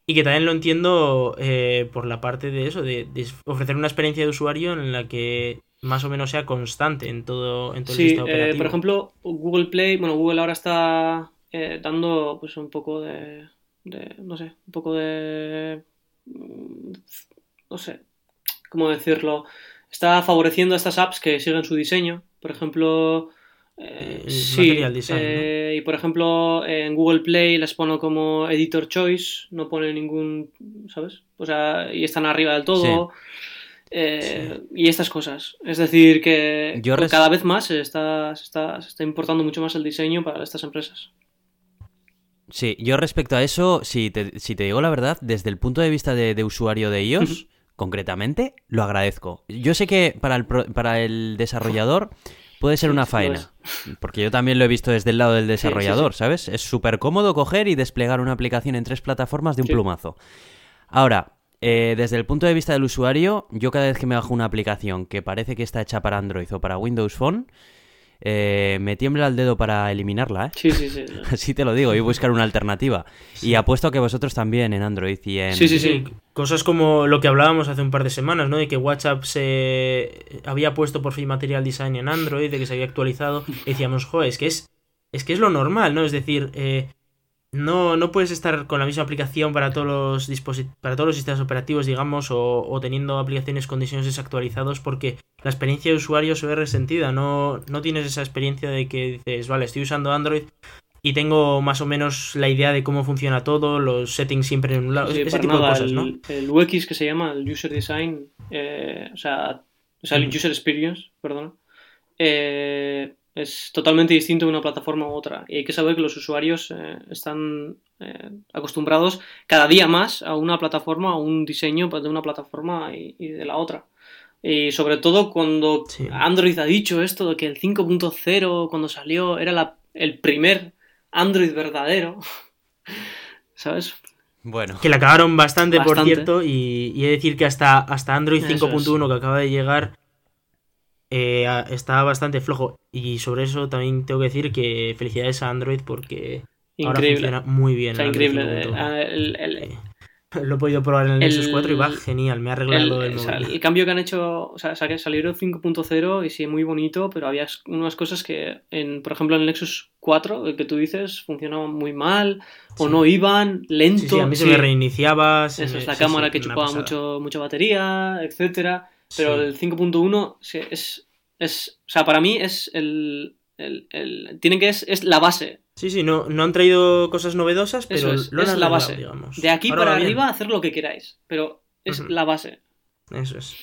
Y que también lo entiendo eh, por la parte de eso, de, ofrecer una experiencia de usuario en la que más o menos sea constante en todo, en todo el sistema operativo. Eh, por ejemplo, Google Play, bueno, Google ahora está dando pues un poco de, de, no sé, un poco de, mm, no sé, ¿cómo decirlo? está favoreciendo a estas apps que siguen su diseño. Por ejemplo, eh, sí, eh, y por ejemplo en Google Play les pongo como Editor Choice, no pone ningún, ¿sabes? O sea, y están arriba del todo. Eh, y estas cosas. Es decir, que cada vez más se está, está, está importando mucho más el diseño para estas empresas. Sí, yo respecto a eso, si te, si te digo la verdad, desde el punto de vista de, usuario de iOS, concretamente, lo agradezco. Yo sé que para el, para el desarrollador puede ser una faena, porque yo también lo he visto desde el lado del desarrollador, ¿sabes? Es súper cómodo coger y desplegar una aplicación en tres plataformas de un plumazo. Ahora, eh, desde el punto de vista del usuario, yo cada vez que me bajo una aplicación que parece que está hecha para Android o para Windows Phone, eh, me tiembla el dedo para eliminarla, ¿eh? Sí, sí, sí. [LAUGHS] Así te lo digo, y buscar una alternativa. Y apuesto que vosotros también en Android y en... Sí, sí, sí. Cosas como lo que hablábamos hace un par de semanas, ¿no? De que WhatsApp se había puesto por fin Material Design en Android, de que se había actualizado. Y decíamos, joder, es que es, es que es lo normal, ¿no? Es decir, eh, no, no puedes estar con la misma aplicación para todos los para todos los sistemas operativos, digamos, o, teniendo aplicaciones con diseños desactualizados porque la experiencia de usuario se ve resentida. No, no tienes esa experiencia de que dices, vale, estoy usando Android y tengo más o menos la idea de cómo funciona todo, los settings siempre en un lado, ese tipo de cosas, ¿no? El, UX que se llama el User Design, eh, o, sea, o sea, el User Experience, perdón, eh, es totalmente distinto de una plataforma u otra. Y hay que saber que los usuarios eh, están eh, acostumbrados cada día más a una plataforma, a un diseño pues, de una plataforma y, de la otra. Y sobre todo cuando Android ha dicho esto de que el 5.0 cuando salió era el primer Android verdadero. [LAUGHS] ¿Sabes? Bueno. Que le acabaron bastante, por cierto, y, he de decir que hasta, hasta Android 5.1 que acaba de llegar eh, está bastante flojo. Y sobre eso también tengo que decir que felicidades a Android porque ahora funciona muy bien. El Android increíble. 5.1. Ah, el- el- [LAUGHS] Eh, Lo he podido probar en el Nexus el- 4 y va genial, me ha arreglado el, móvil. el cambio que han hecho, o sea, sa- salieron 5.0 y sí, muy bonito, pero había unas cosas que, en, por ejemplo, en el Nexus 4, el que tú dices, funcionaban muy mal, o no iban, lento. Sí, sí, a mí se me reiniciaba. Eso es la cámara que chupaba mucho, mucha batería, etcétera. Pero Sí. el 5.1 sí, es, es. O sea, para mí es el. el, el- tienen que es, es la base. Sí, sí, no, no han traído cosas novedosas, pero Eso es, lo han es la base. digamos. De aquí Ahora para bien. arriba, hacer lo que queráis. Pero es la base. Eso es.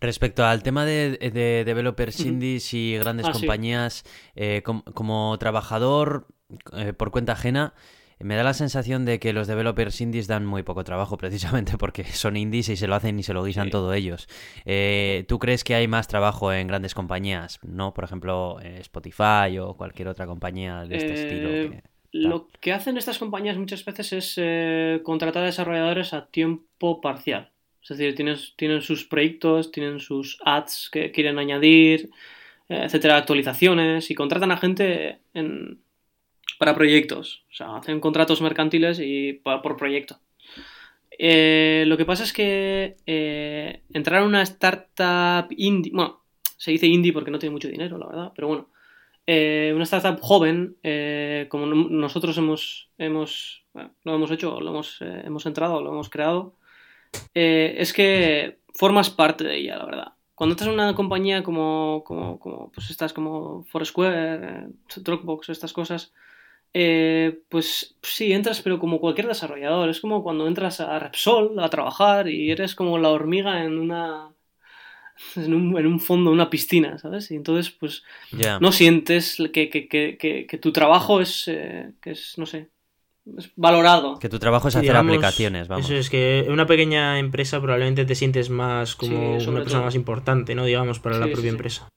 Respecto al tema de, de developers indies y grandes Ah, sí. compañías, eh, com- como trabajador eh, por cuenta ajena, me da la sensación de que los developers indies dan muy poco trabajo, [LAUGHS] precisamente porque son indies y se lo hacen y se lo guisan Sí. todo ellos. Eh, ¿Tú crees que hay más trabajo en grandes compañías? ¿No? Por ejemplo, eh, Spotify o cualquier otra compañía de este Eh, estilo. que- Lo que hacen estas compañías muchas veces es eh, contratar a desarrolladores a tiempo parcial. Es decir, tienen, tienen sus proyectos, tienen sus ads que quieren añadir, etcétera, actualizaciones, y contratan a gente en- para proyectos. O sea, hacen contratos mercantiles y por proyecto. Eh, lo que pasa es que eh, entrar a una startup indie, bueno, se dice indie porque no tiene mucho dinero, la verdad, pero bueno, eh, una startup joven, eh, como no- nosotros hemos, hemos bueno, lo hemos hecho, lo hemos, eh, hemos entrado, lo hemos creado, eh, es que formas parte de ella, la verdad. Cuando entras en una compañía como, como, como pues estas como Foursquare, Dropbox, estas cosas, eh, pues sí, entras, pero como cualquier desarrollador. Es como cuando entras a Repsol a trabajar y eres como la hormiga en una. En un, en un fondo, una piscina, ¿sabes? Y entonces, pues, no sientes que, que, que, que, que tu trabajo es, eh, que es, no sé, es valorado. Que tu trabajo es hacer digamos, aplicaciones, vamos. Eso es que en una pequeña empresa probablemente te sientes más como Sí, una persona todo. más importante, ¿no? Digamos, para la Sí, propia sí. empresa.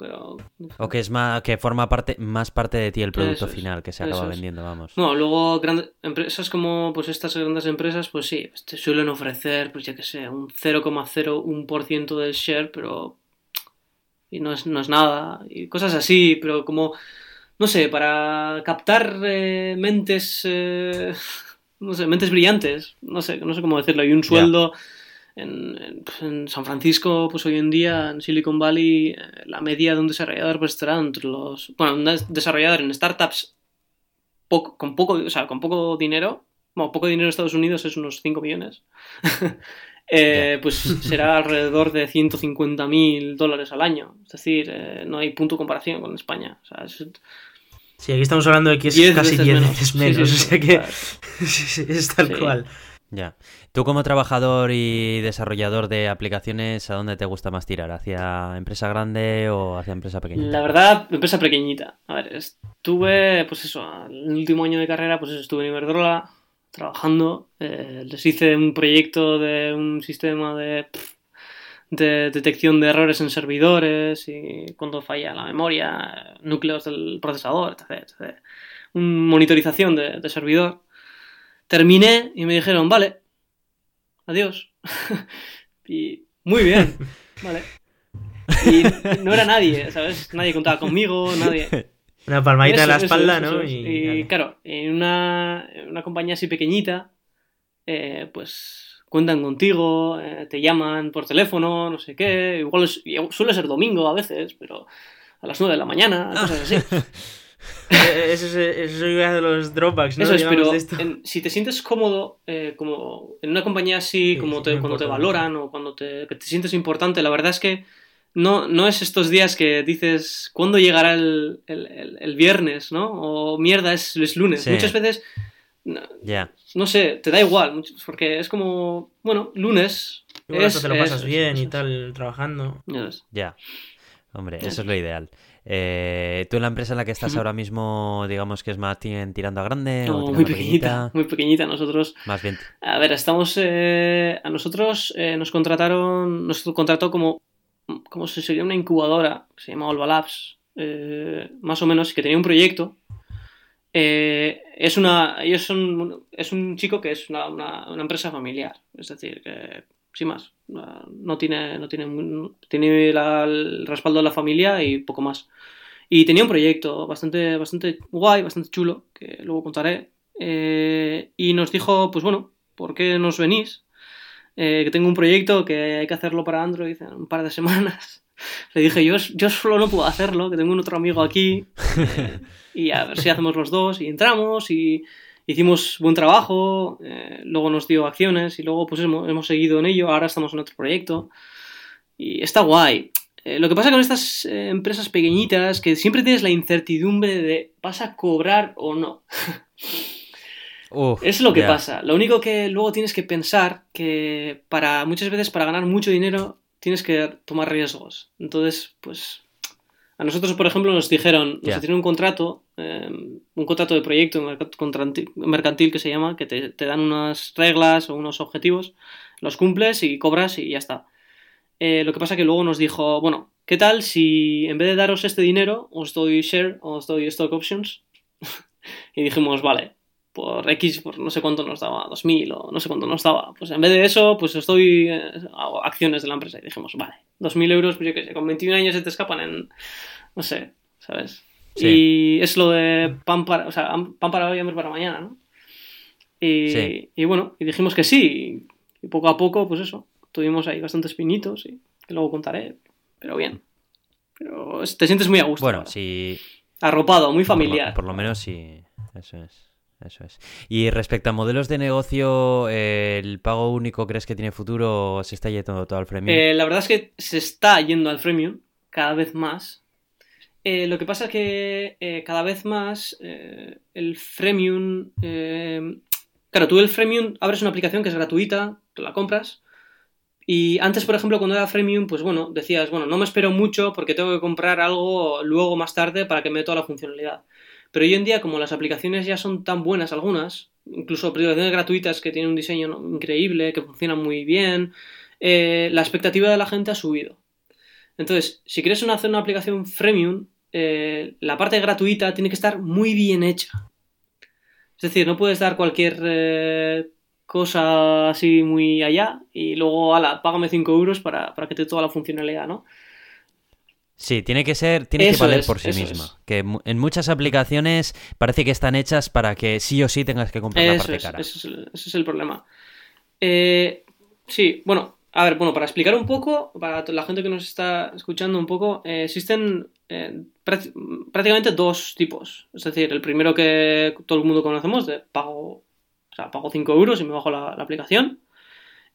Pero, O que es más, que forma parte, más parte de ti el producto es, final que se acaba vendiendo, vamos. No, luego grandes empresas como pues estas grandes empresas, pues sí, te suelen ofrecer, pues ya que sé, un 0,01% del share, pero y no es, no es nada, y cosas así, pero como, no sé, para captar eh, mentes, eh, [LAUGHS] no sé, mentes brillantes, no sé, no sé cómo decirlo, y un sueldo en, pues, en San Francisco, pues hoy en día, en Silicon Valley, eh, la media de un desarrollador pues estará entre los, bueno, un des- desarrollador en startups poco, con poco, o sea, con poco dinero, bueno, poco dinero en Estados Unidos es unos 5 millones, [LAUGHS] eh, pues será alrededor de 150 mil dólares al año. Es decir, eh, no hay punto de comparación con España. O sea, es Sí, aquí estamos hablando de que es 10 casi veces 10 menos. veces menos. sí, o sí, sea que claro. [LAUGHS] sí, sí, es tal Sí. cual. Ya. Tú como trabajador y desarrollador de aplicaciones, ¿a dónde te gusta más tirar? ¿Hacia empresa grande o hacia empresa pequeña? La verdad, empresa pequeñita. A ver, estuve, pues eso, el último año de carrera, pues eso, estuve en Iberdrola trabajando. eh, les hice un proyecto de un sistema de, de detección de errores en servidores y cuando falla la memoria, núcleos del procesador, etc. etc. Un monitorización de servidor. Terminé y me dijeron, vale, adiós. [LAUGHS] y muy bien, [LAUGHS] vale. Y no era nadie, ¿sabes? Nadie contaba conmigo, nadie. Una palmadita en la eso, espalda, eso, ¿no? Y, Y, claro, en una, en una compañía así pequeñita, eh, pues cuentan contigo, eh, te llaman por teléfono, no sé qué. Igual es- suele ser domingo a veces, pero a las 9 de la mañana, cosas así. [LAUGHS] [LAUGHS] Eh, Eso es, eso es de los dropbacks, ¿no? Eso es, pero de esto. en- si te sientes cómodo, eh, como en una compañía así, Sí, como sí, te, cuando te valoran o cuando te, que te sientes importante, la verdad es que no, no es estos días que dices, ¿cuándo llegará el, el- el- el viernes? ¿no? O mierda, es, es lunes. Sí. Muchas veces, no, Ya. no sé, te da igual, porque es como, bueno, lunes. Es- te lo pasas es, bien y tal, trabajando. Ya. Hombre, eso es lo ideal. Eh, ¿Tú en la empresa en la que estás ahora mismo, digamos que es más tirando a grande No, muy pequeñita, [LAUGHS] muy pequeñita. Nosotros Más bien. A ver, estamos. eh, a nosotros eh, nos contrataron. Nos contrató como. Como si sería una incubadora. que Se llama Olva Labs. más o menos, que tenía un proyecto. Eh, es una. Ellos son. Es un chico que es una, una- una empresa familiar. Es decir, que sin más. No tiene, no tiene, tiene el respaldo de la familia y poco más. Y tenía un proyecto bastante, bastante guay, bastante chulo, que luego contaré. Eh, y nos dijo, pues bueno, ¿por qué nos venís? Eh, que tengo un proyecto que hay que hacerlo para Android en un par de semanas. [LAUGHS] Le dije, yo, yo solo no puedo hacerlo, que tengo un otro amigo aquí. [LAUGHS] y a ver si hacemos los dos. Y entramos y hicimos buen trabajo. Eh, luego nos dio acciones y luego pues hemos, hemos, seguido en ello. Ahora estamos en otro proyecto. Y está guay. Eh, lo que pasa con estas eh, empresas pequeñitas que siempre tienes la incertidumbre de ¿vas a cobrar o no? es lo que pasa. Lo único que luego tienes que pensar que para muchas veces para ganar mucho dinero tienes que tomar riesgos. Entonces, pues a nosotros, por ejemplo, nos dijeron, nos tienen un contrato, em, un contrato de proyecto mercantil que se llama, que te, dan unas reglas o unos objetivos, los cumples y cobras y ya está. Eh, lo que pasa que luego nos dijo, bueno, ¿qué tal si en vez de daros este dinero os doy share o os doy stock options? [LAUGHS] y dijimos, vale, por X, por no sé cuánto nos daba, 2000 o no sé cuánto nos daba. Pues en vez de eso, pues os doy eh, acciones de la empresa. Y dijimos, vale, 2000 euros, pues yo qué sé, con 21 años se te escapan en, no sé, ¿sabes? Y es lo de pan para, o sea, pan para hoy, hambre para mañana, ¿no? Y, y bueno, y dijimos que sí. Y poco a poco, pues eso, tuvimos ahí bastantes pinitos y que luego contaré, pero bien. Pero te sientes muy a gusto. Bueno, sí. Arropado, muy familiar. Por lo, menos sí, eso es. Eso es. Y respecto a modelos de negocio, ¿el pago único crees que tiene futuro o se está yendo todo al freemium? Eh, la verdad es que se está yendo al freemium cada vez más. Eh, lo que pasa es que eh, cada vez más el freemium... claro, tú el freemium abres una aplicación que es gratuita, tú la compras, y antes, por ejemplo, cuando era freemium, pues bueno, decías, bueno, no me espero mucho porque tengo que comprar algo luego más tarde para que me dé toda la funcionalidad. Pero hoy en día, como las aplicaciones ya son tan buenas algunas, incluso aplicaciones gratuitas que tienen un diseño increíble, que funcionan muy bien, eh, la expectativa de la gente ha subido. Entonces, si quieres hacer una aplicación freemium, eh, la parte gratuita tiene que estar muy bien hecha. Es decir, no puedes dar cualquier eh, cosa así muy allá y luego, ala, págame 5 euros para, que te dé toda la funcionalidad, ¿no? Sí, tiene que ser, tiene que valer por sí misma. Que en muchas aplicaciones parece que están hechas para que sí o sí tengas que comprar la parte cara. Eso es, ese es el problema. Eh, sí, bueno, a ver, bueno, para explicar un poco, para la gente que nos está escuchando un poco, eh, existen eh, prácticamente dos tipos. Es decir, el primero que todo el mundo conocemos, de pago o sea, pago 5 euros y me bajo la, aplicación.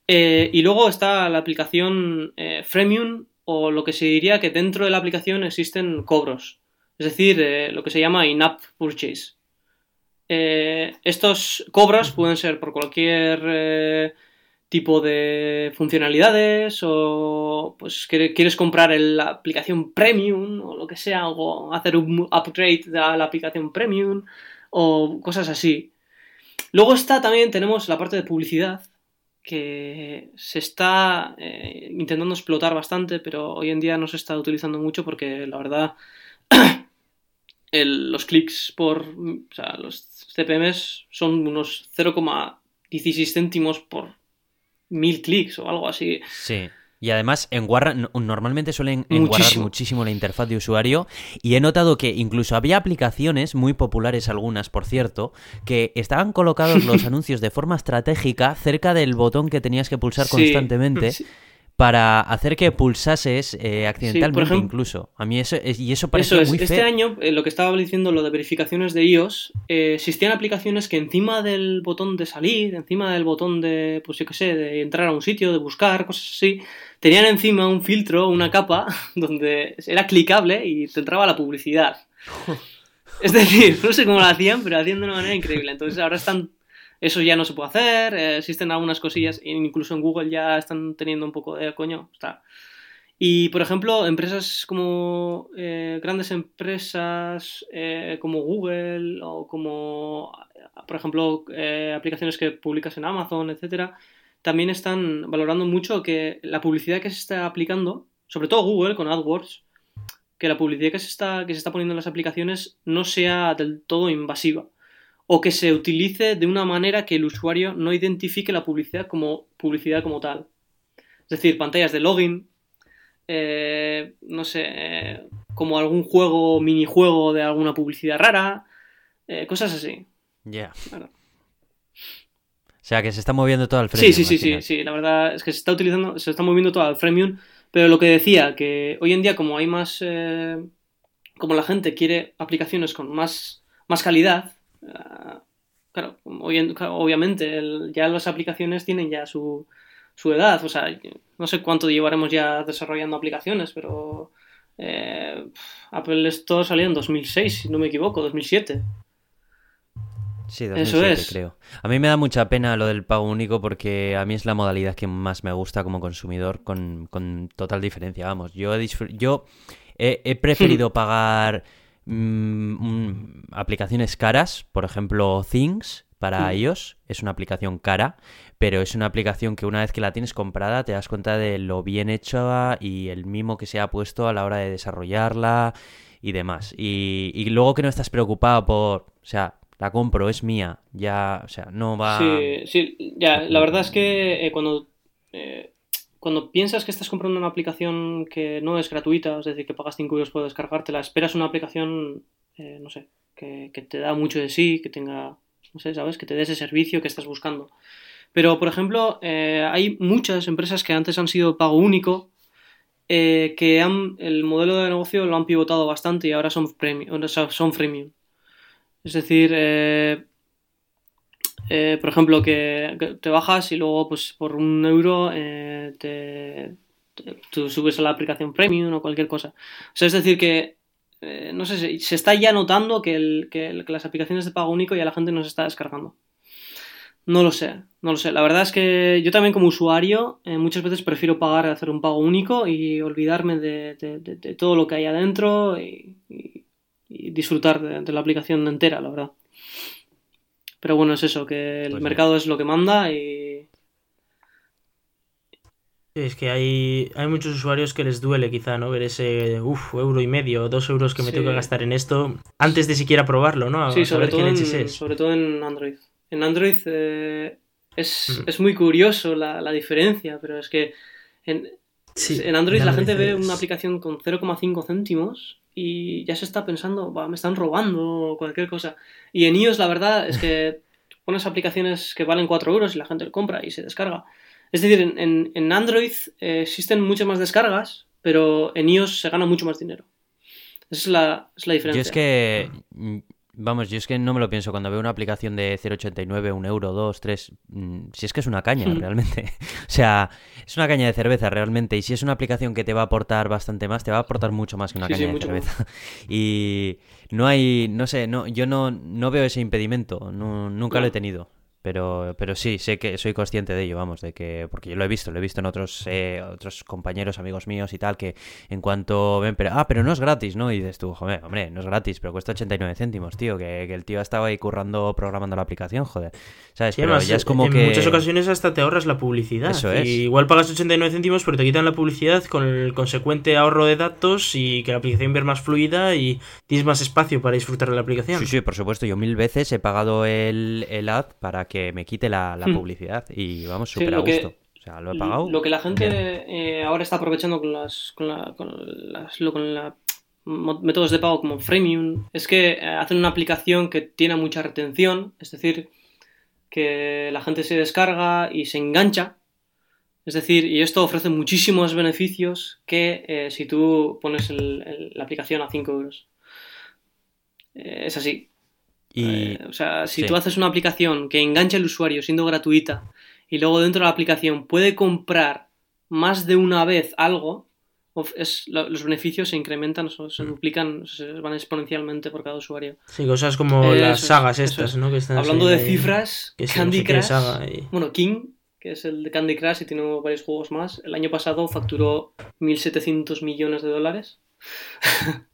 Eh, y luego está la aplicación Freemium o lo que se diría que dentro de la aplicación existen cobros. Es decir, lo que se llama in-app purchase. estos cobros pueden ser por cualquier tipo de funcionalidades o pues quieres comprar la aplicación premium o lo que sea o hacer un upgrade de la aplicación premium o cosas así. Luego está también, tenemos la parte de publicidad, que se está eh, intentando explotar bastante, pero hoy en día no se está utilizando mucho porque la verdad [COUGHS] los clics por, los CPMs son unos 0,16 céntimos por mil clics o algo así. Sí. Y además normalmente suelen enguarrar muchísimo la interfaz de usuario y he notado que incluso había aplicaciones, muy populares algunas por cierto, que estaban colocados los [LAUGHS] anuncios de forma estratégica cerca del botón que tenías que pulsar constantemente para hacer que pulsases eh, accidentalmente incluso. A mí eso, y eso parece muy Este año, eh, lo que estaba diciendo, lo de verificaciones de iOS, eh, existían aplicaciones que encima del botón de salir, encima del botón de, pues yo qué sé, de entrar a un sitio, de buscar, cosas así, tenían encima un filtro, una capa, [LAUGHS] donde era clicable y te entraba la publicidad. [LAUGHS] es decir, no sé cómo lo hacían, pero hacían de una manera increíble. Entonces ahora están eso ya no se puede hacer, eh, existen algunas cosillas, incluso en Google ya están teniendo un poco de coño, está. Y por ejemplo, empresas como eh, grandes empresas eh, como Google o como, por ejemplo, aplicaciones que publicas en Amazon, etcétera, también están valorando mucho que la publicidad que se está aplicando, sobre todo Google con AdWords, que la publicidad que se está, que se está poniendo en las aplicaciones no sea del todo invasiva o que se utilice de una manera que el usuario no identifique la publicidad como publicidad como tal. Es decir, pantallas de login, eh, no sé, eh, como algún juego, minijuego de alguna publicidad rara, eh, cosas así. Ya. O sea, que se está moviendo todo al freemium. Sí, sí, sí, sí, sí, la verdad es que se está utilizando, se está moviendo todo al freemium, pero lo que decía, que hoy en día como hay más, eh, como la gente quiere aplicaciones con más, más calidad, claro, en- claro, obviamente el- ya las aplicaciones tienen ya su, su edad, o sea, no sé cuánto llevaremos ya desarrollando aplicaciones, pero eh, Apple Store salió en 2006, si no me equivoco, 2007. Sí, Eso 2007, es. creo. A mí me da mucha pena lo del pago único porque a mí es la modalidad que más me gusta como consumidor con, con total diferencia. Vamos, yo he, yo he, he preferido [LAUGHS] pagar mm, mm, aplicaciones caras, por ejemplo, Things para Mm. iOS, es una aplicación cara, pero es una aplicación que una vez que la tienes comprada te das cuenta de lo bien hecha y el mimo que se ha puesto a la hora de desarrollarla y demás. Y, y luego que no estás preocupado por, o sea, la compro, es mía, ya, o sea, no va... Sí, sí, ya, la verdad es que eh, cuando, eh, cuando piensas que estás comprando una aplicación que no es gratuita, es decir, que pagas 5 euros por descargártela, esperas una aplicación, eh, no sé, que, te da mucho de sí, que tenga, no sé, ¿sabes? Que te dé ese servicio que estás buscando. Pero, por ejemplo, eh, hay muchas empresas que antes han sido pago único, eh, que han, el modelo de negocio lo han pivotado bastante y ahora son, premium, son freemium. Es decir, eh, por ejemplo, que, te bajas y luego, pues por un euro, eh, te, subes a la aplicación premium o cualquier cosa. O sea, es decir, que eh, no sé, se, está ya notando que, el- que las aplicaciones de pago único ya la gente no se está descargando. No lo sé, no lo sé. La verdad es que yo también como usuario eh, muchas veces prefiero pagar, hacer un pago único y olvidarme de, todo lo que hay adentro y, disfrutar de la aplicación entera, la verdad. Pero bueno, es eso, que el Pues mercado es lo que manda y... Sí, Es que hay, hay muchos usuarios que les duele quizá, ¿no? Ver ese, uff, euro y medio, dos euros que me Sí. tengo que gastar en esto antes de siquiera probarlo, ¿no? A Sí, sobre todo, en, sobre todo en Android. En Android eh, es, Mm. es muy curioso la, la diferencia, pero es que en, Sí, en Android la gente ve una aplicación con 0,5 céntimos y ya se está pensando, "Buah, me están robando o cualquier cosa. Y en iOS la verdad es que [LAUGHS] pones aplicaciones que valen 4 euros y la gente lo compra y se descarga. Es decir, en, en- en Android eh, existen muchas más descargas, pero en iOS se gana mucho más dinero. Esa es la, es la diferencia. Yo es que, vamos, yo es que no me lo pienso cuando veo una aplicación de 0,89, un euro, dos, tres, mm, si es que es una caña Mm. realmente. [LAUGHS] O sea, es una caña de cerveza realmente. Y si es una aplicación que te va a aportar bastante más, te va a aportar mucho más que una Sí, sí, caña de cerveza. [LAUGHS] Y no hay, no sé, no, yo no, no veo ese impedimento, no- nunca lo he tenido. Pero, pero sí, sé que soy consciente de ello, vamos, de que, porque yo lo he visto, lo he visto en otros, eh, otros compañeros, amigos míos y tal, que en cuanto ven, pero, ah, pero no es gratis, ¿no? Y dices tú, joder, hombre, no es gratis, pero cuesta 89 céntimos, tío, que, que el tío estaba ahí currando, programando la aplicación, joder. ¿Sabes? Sí, pero además, ya es como en que... muchas ocasiones hasta te ahorras la publicidad. Eso es. Y igual pagas 89 céntimos, pero te quitan la publicidad con el consecuente ahorro de datos y que la aplicación ver más fluida y tienes más espacio para disfrutar de la aplicación. Sí, sí, por supuesto, yo mil veces he pagado el, el ad para que me quite la, la Hmm. publicidad y vamos, Sí, súper a lo que- gusto. O sea, lo he pagado. Lo que la gente eh, ahora está aprovechando con las con, la, con las lo- con la mo- métodos de pago como freemium es que eh, hacen una aplicación que tiene mucha retención, es decir, que la gente se descarga y se engancha. Es decir, y esto ofrece muchísimos beneficios que eh, si tú pones el- el- la aplicación a 5 euros. Eh, es así. Y Eh, o sea, si sí. tú haces una aplicación que engancha al usuario siendo gratuita y luego dentro de la aplicación puede comprar más de una vez algo, es- los beneficios se incrementan, se Mm. duplican, se van exponencialmente por cada usuario. Sí, cosas como las sagas estas, es. ¿no? Que están Hablando de cifras, que Candy no sé qué Crush, saga y- bueno, King, que es el de Candy Crush y tiene varios juegos más, el año pasado facturó 1.700 millones de dólares [LAUGHS]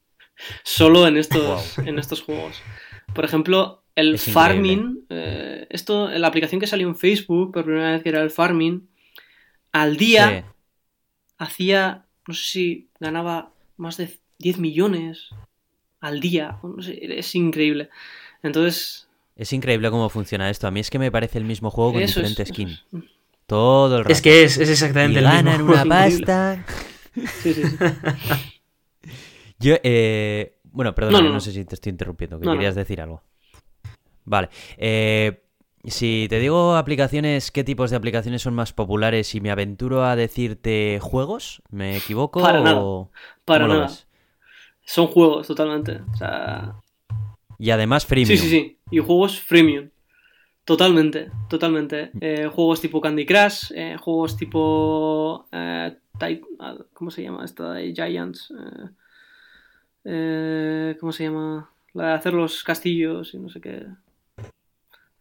solo en estos, en estos juegos. Por ejemplo, el Es farming, eh, esto, la aplicación que salió en Facebook por primera vez que era el farming, al día Sí. hacía, no sé si ganaba más de 10 millones al día, no sé, es increíble. Entonces, Es increíble cómo funciona esto. A mí es que me parece el mismo juego con eso es, diferente eso skin. es. todo el rato. Es que es, es exactamente y el ganan mismo. una [LAUGHS] pasta. Sí, sí, sí. [LAUGHS] Yo, eh, bueno, perdón, No, no, no, no. sé si te estoy interrumpiendo, que No, querías decir algo. Vale. eh, si te digo aplicaciones, ¿qué tipos de aplicaciones son más populares y me aventuro a decirte juegos? ¿Me equivoco? Para nada. o Para cómo lo nada. Son juegos, totalmente. O sea, Y además freemium. Sí, sí, sí. Y juegos freemium. Totalmente, totalmente. Eh, juegos tipo Candy Crush, eh, juegos tipo... eh, ¿Cómo se llama esta de Giants? Eh, ¿Cómo se llama? La de hacer los castillos y no sé qué.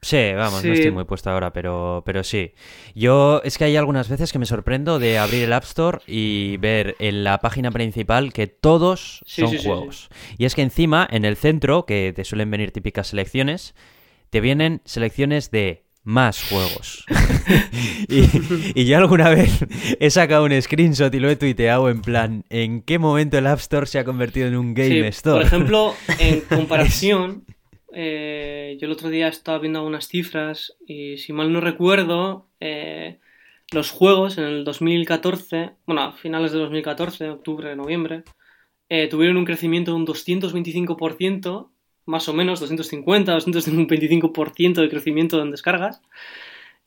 Sí, vamos, Sí. no estoy muy puesto ahora, pero, pero sí. Yo es que hay algunas veces que me sorprendo de abrir el App Store y ver en la página principal que todos Sí, son sí, juegos. Y es que encima, en el centro, que te suelen venir típicas selecciones, te vienen selecciones de más juegos. [LAUGHS] y, y yo alguna vez he sacado un screenshot y lo he tuiteado en plan, ¿en qué momento el App Store se ha convertido en un Game Sí, Store? Por ejemplo, en [LAUGHS] comparación, eh, yo el otro día estaba viendo unas cifras y si mal no recuerdo, eh, los juegos en el 2014, bueno, a finales de 2014, octubre, noviembre, eh, tuvieron un crecimiento de un 225%, más o menos, 250, 225% de crecimiento en descargas.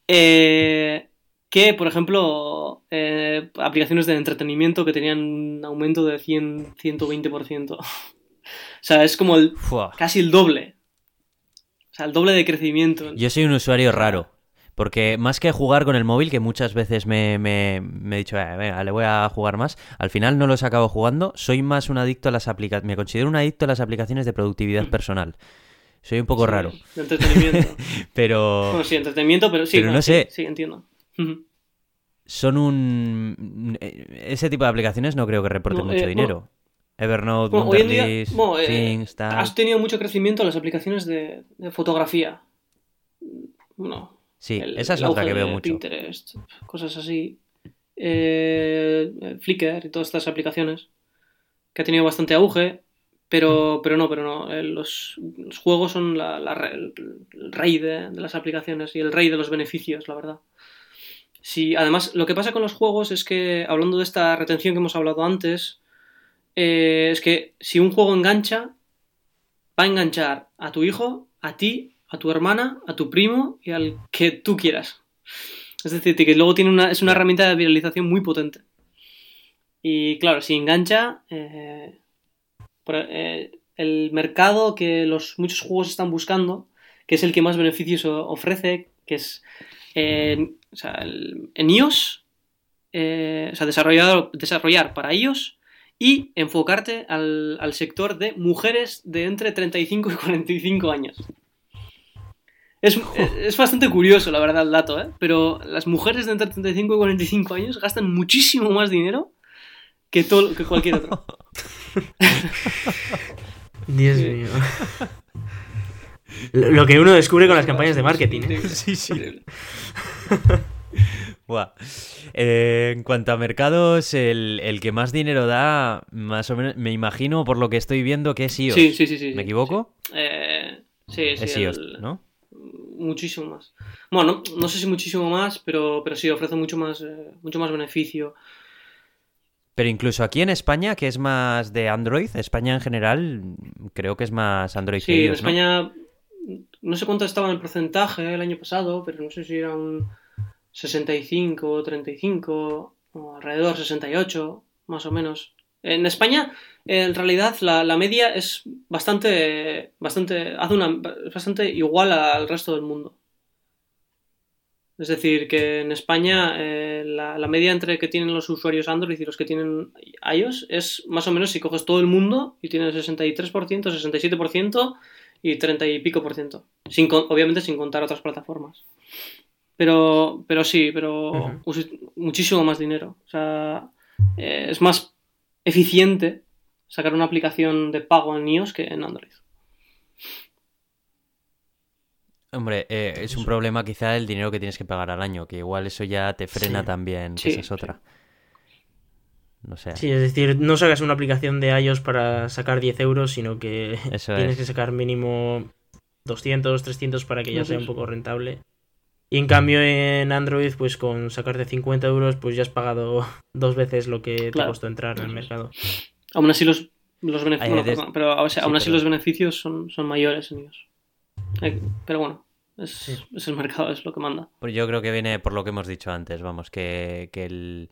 Eh, que, por ejemplo, eh, aplicaciones de entretenimiento que tenían un aumento de 100, 120%. [LAUGHS] o sea, es como el, Fua. casi el doble. O sea, el doble de crecimiento. Yo soy un usuario raro. Porque más que jugar con el móvil, que muchas veces me, me- me he dicho, "Eh, venga, le voy a jugar más, al final no los acabo jugando, soy más un adicto a las aplicaciones, me considero un adicto a las aplicaciones de productividad personal. Soy un poco Sí, raro, De entretenimiento. [LAUGHS] pero bueno, sí, entretenimiento, pero sí. Pero no sí, sé. Sí, entiendo. Ujú. [LAUGHS] son un... Ese tipo de aplicaciones no creo que reporten No, mucho eh, dinero. Evernote, Bueno, hoy en día, Wunderlist, bueno, eh, Things, tal. has tenido mucho crecimiento las aplicaciones de, de fotografía. Bueno, Sí, el- esa es el otra que veo mucho. Pinterest, cosas así. Eh, Flickr y todas estas aplicaciones que ha tenido bastante auge, pero, pero no, pero no. eh, Los, los juegos son la- la el, el rey de, de las aplicaciones y el rey de los beneficios, la verdad. Sí, además, lo que pasa con los juegos es que, hablando de esta retención que hemos hablado antes, eh, es que si un juego engancha, va a enganchar a tu hijo, a ti, a tu hermana, a tu primo y al que tú quieras. Es decir, que luego tiene una, es una herramienta de viralización muy potente. Y claro, si engancha, eh, eh, el mercado que los muchos juegos están buscando, que es el que más beneficios ofrece, que es eh, o sea, el- en iOS, o sea, desarrollar, desarrollar para iOS y enfocarte al, al sector de mujeres de entre 35 y 45 años. Es, [LAUGHS] es bastante curioso, la verdad, el dato, ¿eh? Pero las mujeres de entre 35 y 45 años gastan muchísimo más dinero que, todo, que cualquier otro. [LAUGHS] Dios Sí. mío. Lo que uno descubre con las campañas de marketing. ¿eh? Sí, sí. [LAUGHS] Buah. Eh, en cuanto a mercados, el, el que más dinero da, más o menos, me imagino por lo que estoy viendo que es iOS. Sí, sí, sí, sí. ¿Me equivoco? sí. Eh, sí, sí. es iOS, el- ¿no? Muchísimo más. Bueno, no, no sé si muchísimo más, pero, pero sí, ofrece mucho más, eh, mucho más beneficio. Pero incluso aquí en España, que es más de Android, España en general, creo que es más Android que Sí, en iOS, ¿no? España no sé cuánto estaba en el porcentaje el año pasado, pero no sé si era un 65 o 35 o alrededor 68, más o menos. En España, en realidad, la, la media es bastante, bastante, hace una, bastante igual al resto del mundo. Es decir, que en España eh, la, la media entre que tienen los usuarios Android y los que tienen iOS es más o menos si coges todo el mundo y tienes 63%, 67% y 30 y pico por ciento. Sin, obviamente sin contar otras plataformas. Pero, pero sí, pero muchísimo más dinero. O sea, eh, es más eficiente sacar una aplicación de pago en iOS que en Android. Hombre, eh, es un problema quizá el dinero que tienes que pagar al año, que igual eso ya te frena Sí. también, que esa es otra. No sé. Sí, es decir, no sacas una aplicación de iOS para sacar 10 euros, sino que Eso tienes es. que sacar mínimo 200, 300 para que ya No sea un poco rentable. Y en cambio en Android, pues con sacarte 50 euros, pues ya has pagado [LAUGHS] dos veces lo que te Claro. costó entrar en el mercado. Aún así los, los beneficios, des- pero o sea, sí, aún así los beneficios son, son mayores en ellos. Eh, Pero bueno, es, Sí. es el mercado, es lo que manda. Pues yo creo que viene por lo que hemos dicho antes, vamos, que, que, el,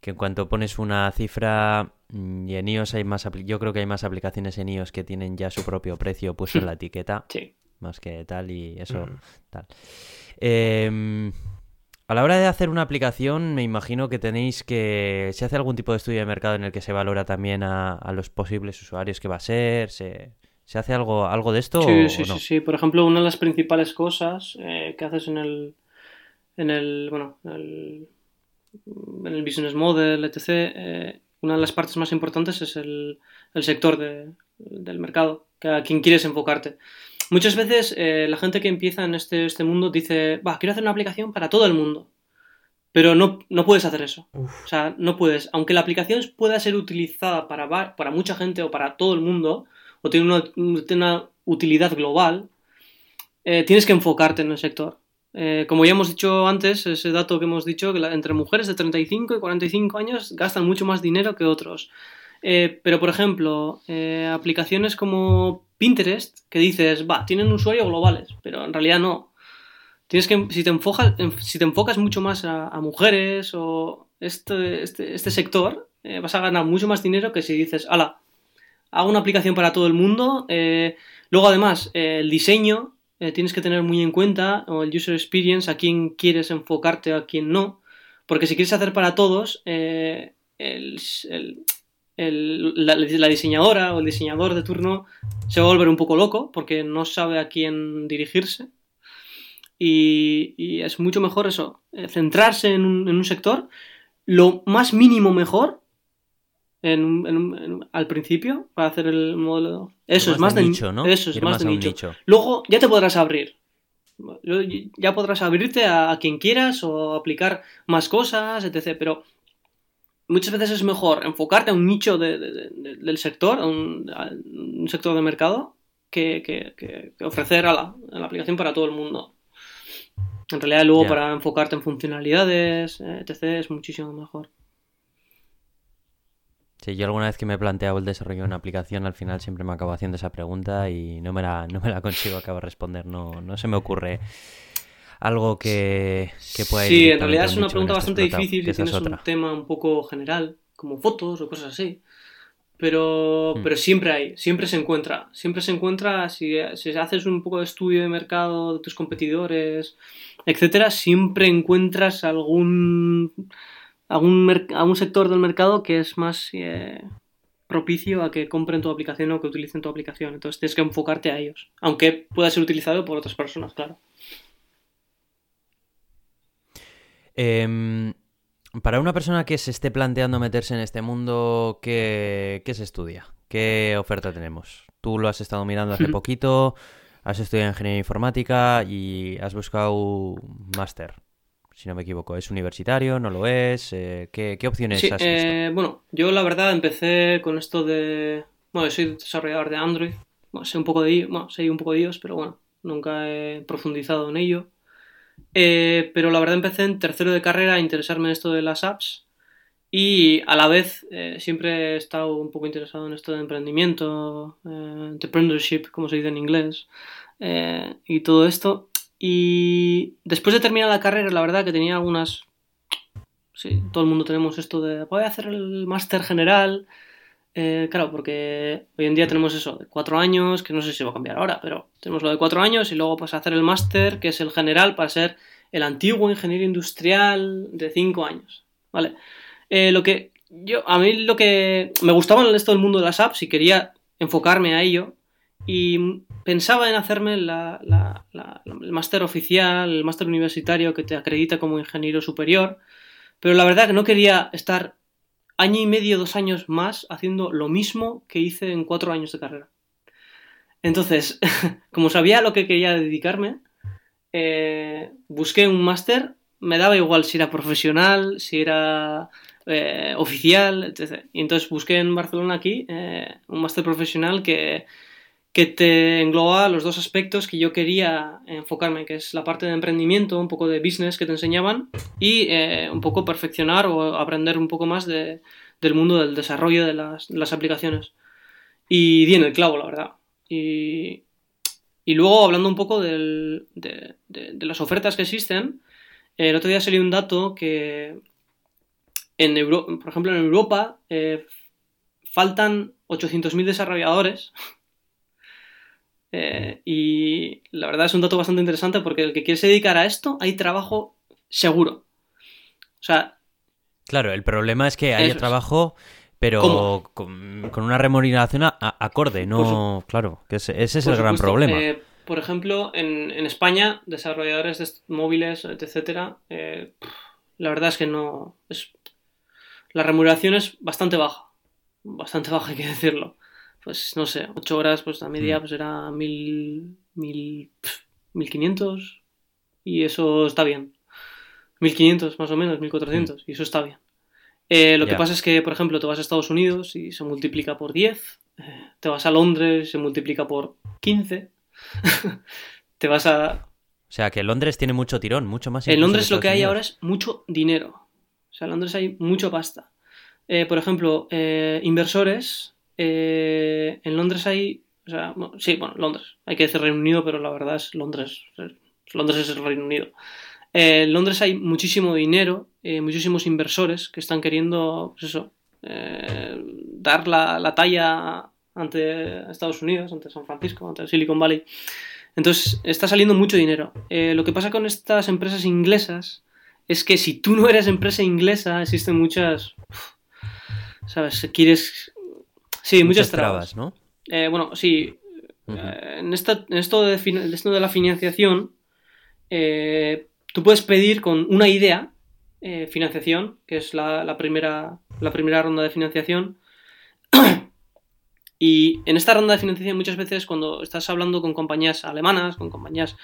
que en cuanto pones una cifra mm, y en iOS hay más, yo creo que hay más aplicaciones en iOS que tienen ya su propio precio puesto en la [LAUGHS] etiqueta, Sí. más que tal y eso, Ujú. tal. Em, a la hora de hacer una aplicación, me imagino que tenéis que, se hace algún tipo de estudio de mercado en el que se valora también a, a los posibles usuarios que va a ser, se, ¿se hace algo, algo de esto Sí, o, sí, o no? sí, sí. Por ejemplo, una de las principales cosas eh, que haces en el, en el, bueno, en el, en el business model, etc., eh, una de las partes más importantes es el, el sector de- del mercado, que a quien quieres enfocarte. Muchas veces eh, la gente que empieza en este, este mundo dice, va, quiero hacer una aplicación para todo el mundo. Pero no, no puedes hacer eso. Uf. O sea, no puedes. Aunque la aplicación pueda ser utilizada para, para mucha gente o para todo el mundo, o tiene una, tiene una utilidad global, eh, tienes que enfocarte en el sector. Eh, como ya hemos dicho antes, ese dato que hemos dicho, que la- entre mujeres de 35 y 45 años gastan mucho más dinero que otros. Eh, pero, por ejemplo, eh, aplicaciones como Pinterest, que dices, va, tienen usuarios globales, pero en realidad no. Tienes que, si te enfocas, si te enfocas mucho más a, mujeres o este, este, este sector, eh, vas a ganar mucho más dinero que si dices, ala, hago una aplicación para todo el mundo. luego, además, el diseño tienes que tener muy en cuenta, o el user experience, a quién quieres enfocarte, a quién no. Porque si quieres hacer para todos, el- el- la, la diseñadora o el diseñador de turno se va a volver un poco loco porque no sabe a quién dirigirse. Y, y es mucho mejor eso, eh, centrarse en un, en un sector, lo más mínimo mejor en en al principio para hacer el modelo. Eso es más de nicho, ¿no? Eso es más de nicho. Luego ya te podrás abrir. Ya podrás abrirte a, a quien quieras o aplicar más cosas, etc. Pero muchas veces es mejor enfocarte a un nicho de- de- de- del sector, a un, a un sector de mercado, que, que- que- que ofrecer a la, a la aplicación para todo el mundo. En realidad, luego Ya. para enfocarte en funcionalidades, etc., es muchísimo mejor. Sí, yo alguna vez que me he planteado el desarrollo de una aplicación, al final siempre me acabo haciendo esa pregunta y no me la, no me la consigo acabar de responder. No, no se me ocurre algo que, que pueda ir Sí, en realidad es un una pregunta esté bastante explotado, difícil es tienes un tema un poco general, como fotos o cosas así. Pero, Hmm. pero siempre hay, siempre se encuentra. Siempre se encuentra, si, si haces un poco de estudio de mercado de tus competidores, etcétera, siempre encuentras algún, algún, algún sector del mercado que es más eh, propicio a que compren tu aplicación o que utilicen tu aplicación. Entonces tienes que enfocarte a ellos. Aunque pueda ser utilizado por otras personas, claro. Em, para una persona que se esté planteando meterse en este mundo, ¿qué, qué se estudia? ¿Qué oferta tenemos? Tú lo has estado mirando hace poquito, has estudiado ingeniería informática y has buscado un máster, si no me equivoco. ¿Es universitario? ¿No lo es? Eh, ¿qué, qué opciones Sí, has visto? eh, bueno, yo la verdad empecé con esto de... Bueno, soy desarrollador de Android. Bueno, sé un poco de bueno, sé un poco de iOS, pero bueno, nunca he profundizado en ello. Eh, pero la verdad empecé en tercero de carrera a interesarme en esto de las apps y a la vez eh, siempre he estado un poco interesado en esto de emprendimiento, eh, entrepreneurship, como se dice en inglés, eh, y todo esto. Y después de terminar la carrera, la verdad que tenía algunas Sí, todo el mundo tenemos esto de voy a hacer el máster general. Eh, claro, porque hoy en día tenemos eso de cuatro años, que no sé si va a cambiar ahora, pero tenemos lo de cuatro años y luego pues hacer el máster, que es el general, para ser el antiguo ingeniero industrial de cinco años. ¿Vale? Eh, lo que yo, a mí lo que me gustaba en esto del mundo de las apps y quería enfocarme a ello y pensaba en hacerme la- la- la- el máster oficial, el máster universitario que te acredita como ingeniero superior, pero la verdad que no quería estar año y medio, dos años más haciendo lo mismo que hice en cuatro años de carrera. Entonces, [LAUGHS] como sabía lo que quería dedicarme, eh, busqué un máster, me daba igual si era profesional, si era eh, oficial, etc. Y entonces busqué en Barcelona aquí eh, un máster profesional que, que te engloba los dos aspectos que yo quería enfocarme, que es la parte de emprendimiento, un poco de business que te enseñaban y eh, un poco perfeccionar o aprender un poco más de, del mundo del desarrollo de las, aplicaciones. Y di en el clavo, la verdad. Y, luego hablando un poco de, las ofertas que existen, el otro día salió un dato que en por ejemplo en Europa eh, faltan 800.000 desarrolladores eh, y la verdad es un dato bastante interesante porque el que quiere dedicar a esto hay trabajo seguro. O sea... Claro, el problema es que haya trabajo, pero con, con, una remuneración a, a, acorde, no... Claro, que ese, ese es el gran problema. Eh, por ejemplo, en, en, España, desarrolladores de móviles, etcétera, eh, la verdad es que no... Es, la remuneración es bastante baja. Bastante baja, hay que decirlo pues no sé, 8 horas, pues a media, mm. pues era mil, mil, mil quinientos y eso está bien. 1500 más o menos, 1400 mm. y eso está bien. Eh, lo yeah. que pasa es que, por ejemplo, te vas a Estados Unidos y se multiplica por 10, eh, te vas a Londres y se multiplica por 15, [LAUGHS] te vas a... O sea, que Londres tiene mucho tirón, mucho más. En Londres lo que hay Unidos. ahora es mucho dinero. O sea, en Londres hay mucho pasta. Eh, por ejemplo, inversores eh, en Londres hay. O sea, sí, bueno, Londres. Hay que decir Reino Unido, pero la verdad es Londres. Londres es el Reino Unido. Eh, en Londres hay muchísimo dinero, eh, muchísimos inversores que están queriendo, pues eso, dar la, la, talla ante Estados Unidos, ante San Francisco, ante Silicon Valley. Entonces, está saliendo mucho dinero. Lo que pasa con estas empresas inglesas es que si tú no eres empresa inglesa, existen muchas. ¿Sabes? Quieres Sí, muchas, muchas trabas. trabas, ¿no? Eh, bueno, sí. Uh -huh. en, esta, en, esto de, en, esto de, la financiación, eh, tú puedes pedir con una idea eh, financiación, que es la, la, primera, la primera ronda de financiación. [CLEARS THROAT] y en esta ronda de financiación muchas veces cuando estás hablando con compañías alemanas, con compañías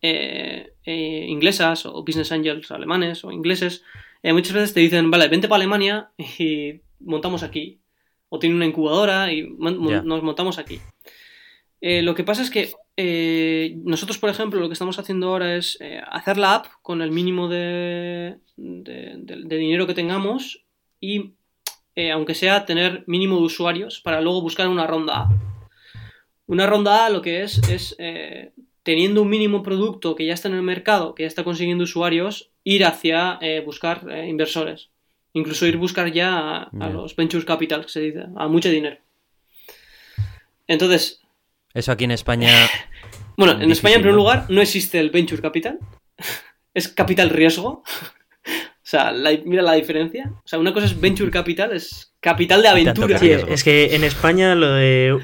eh, eh, inglesas o business angels alemanes o ingleses, eh, muchas veces te dicen, vale, vente para Alemania y montamos aquí o tiene una incubadora y yeah. nos montamos aquí. Eh, lo que pasa es que eh, nosotros, por ejemplo, lo que estamos haciendo ahora es eh, hacer la app con el mínimo de, de, de, de dinero que tengamos y, aunque sea, tener mínimo de usuarios para luego buscar una ronda A. Una ronda A lo que es es, teniendo un mínimo producto que ya está en el mercado, que ya está consiguiendo usuarios, ir hacia buscar inversores. Incluso ir a buscar ya a, a los venture capital, que se dice, a mucho dinero. Entonces. Eso aquí en España. bueno, en España, en primer lugar, no existe el venture capital. [LAUGHS] es capital riesgo. O sea, la, mira la diferencia. O sea, una cosa es venture capital, es capital de aventura. Sí, es que en España lo de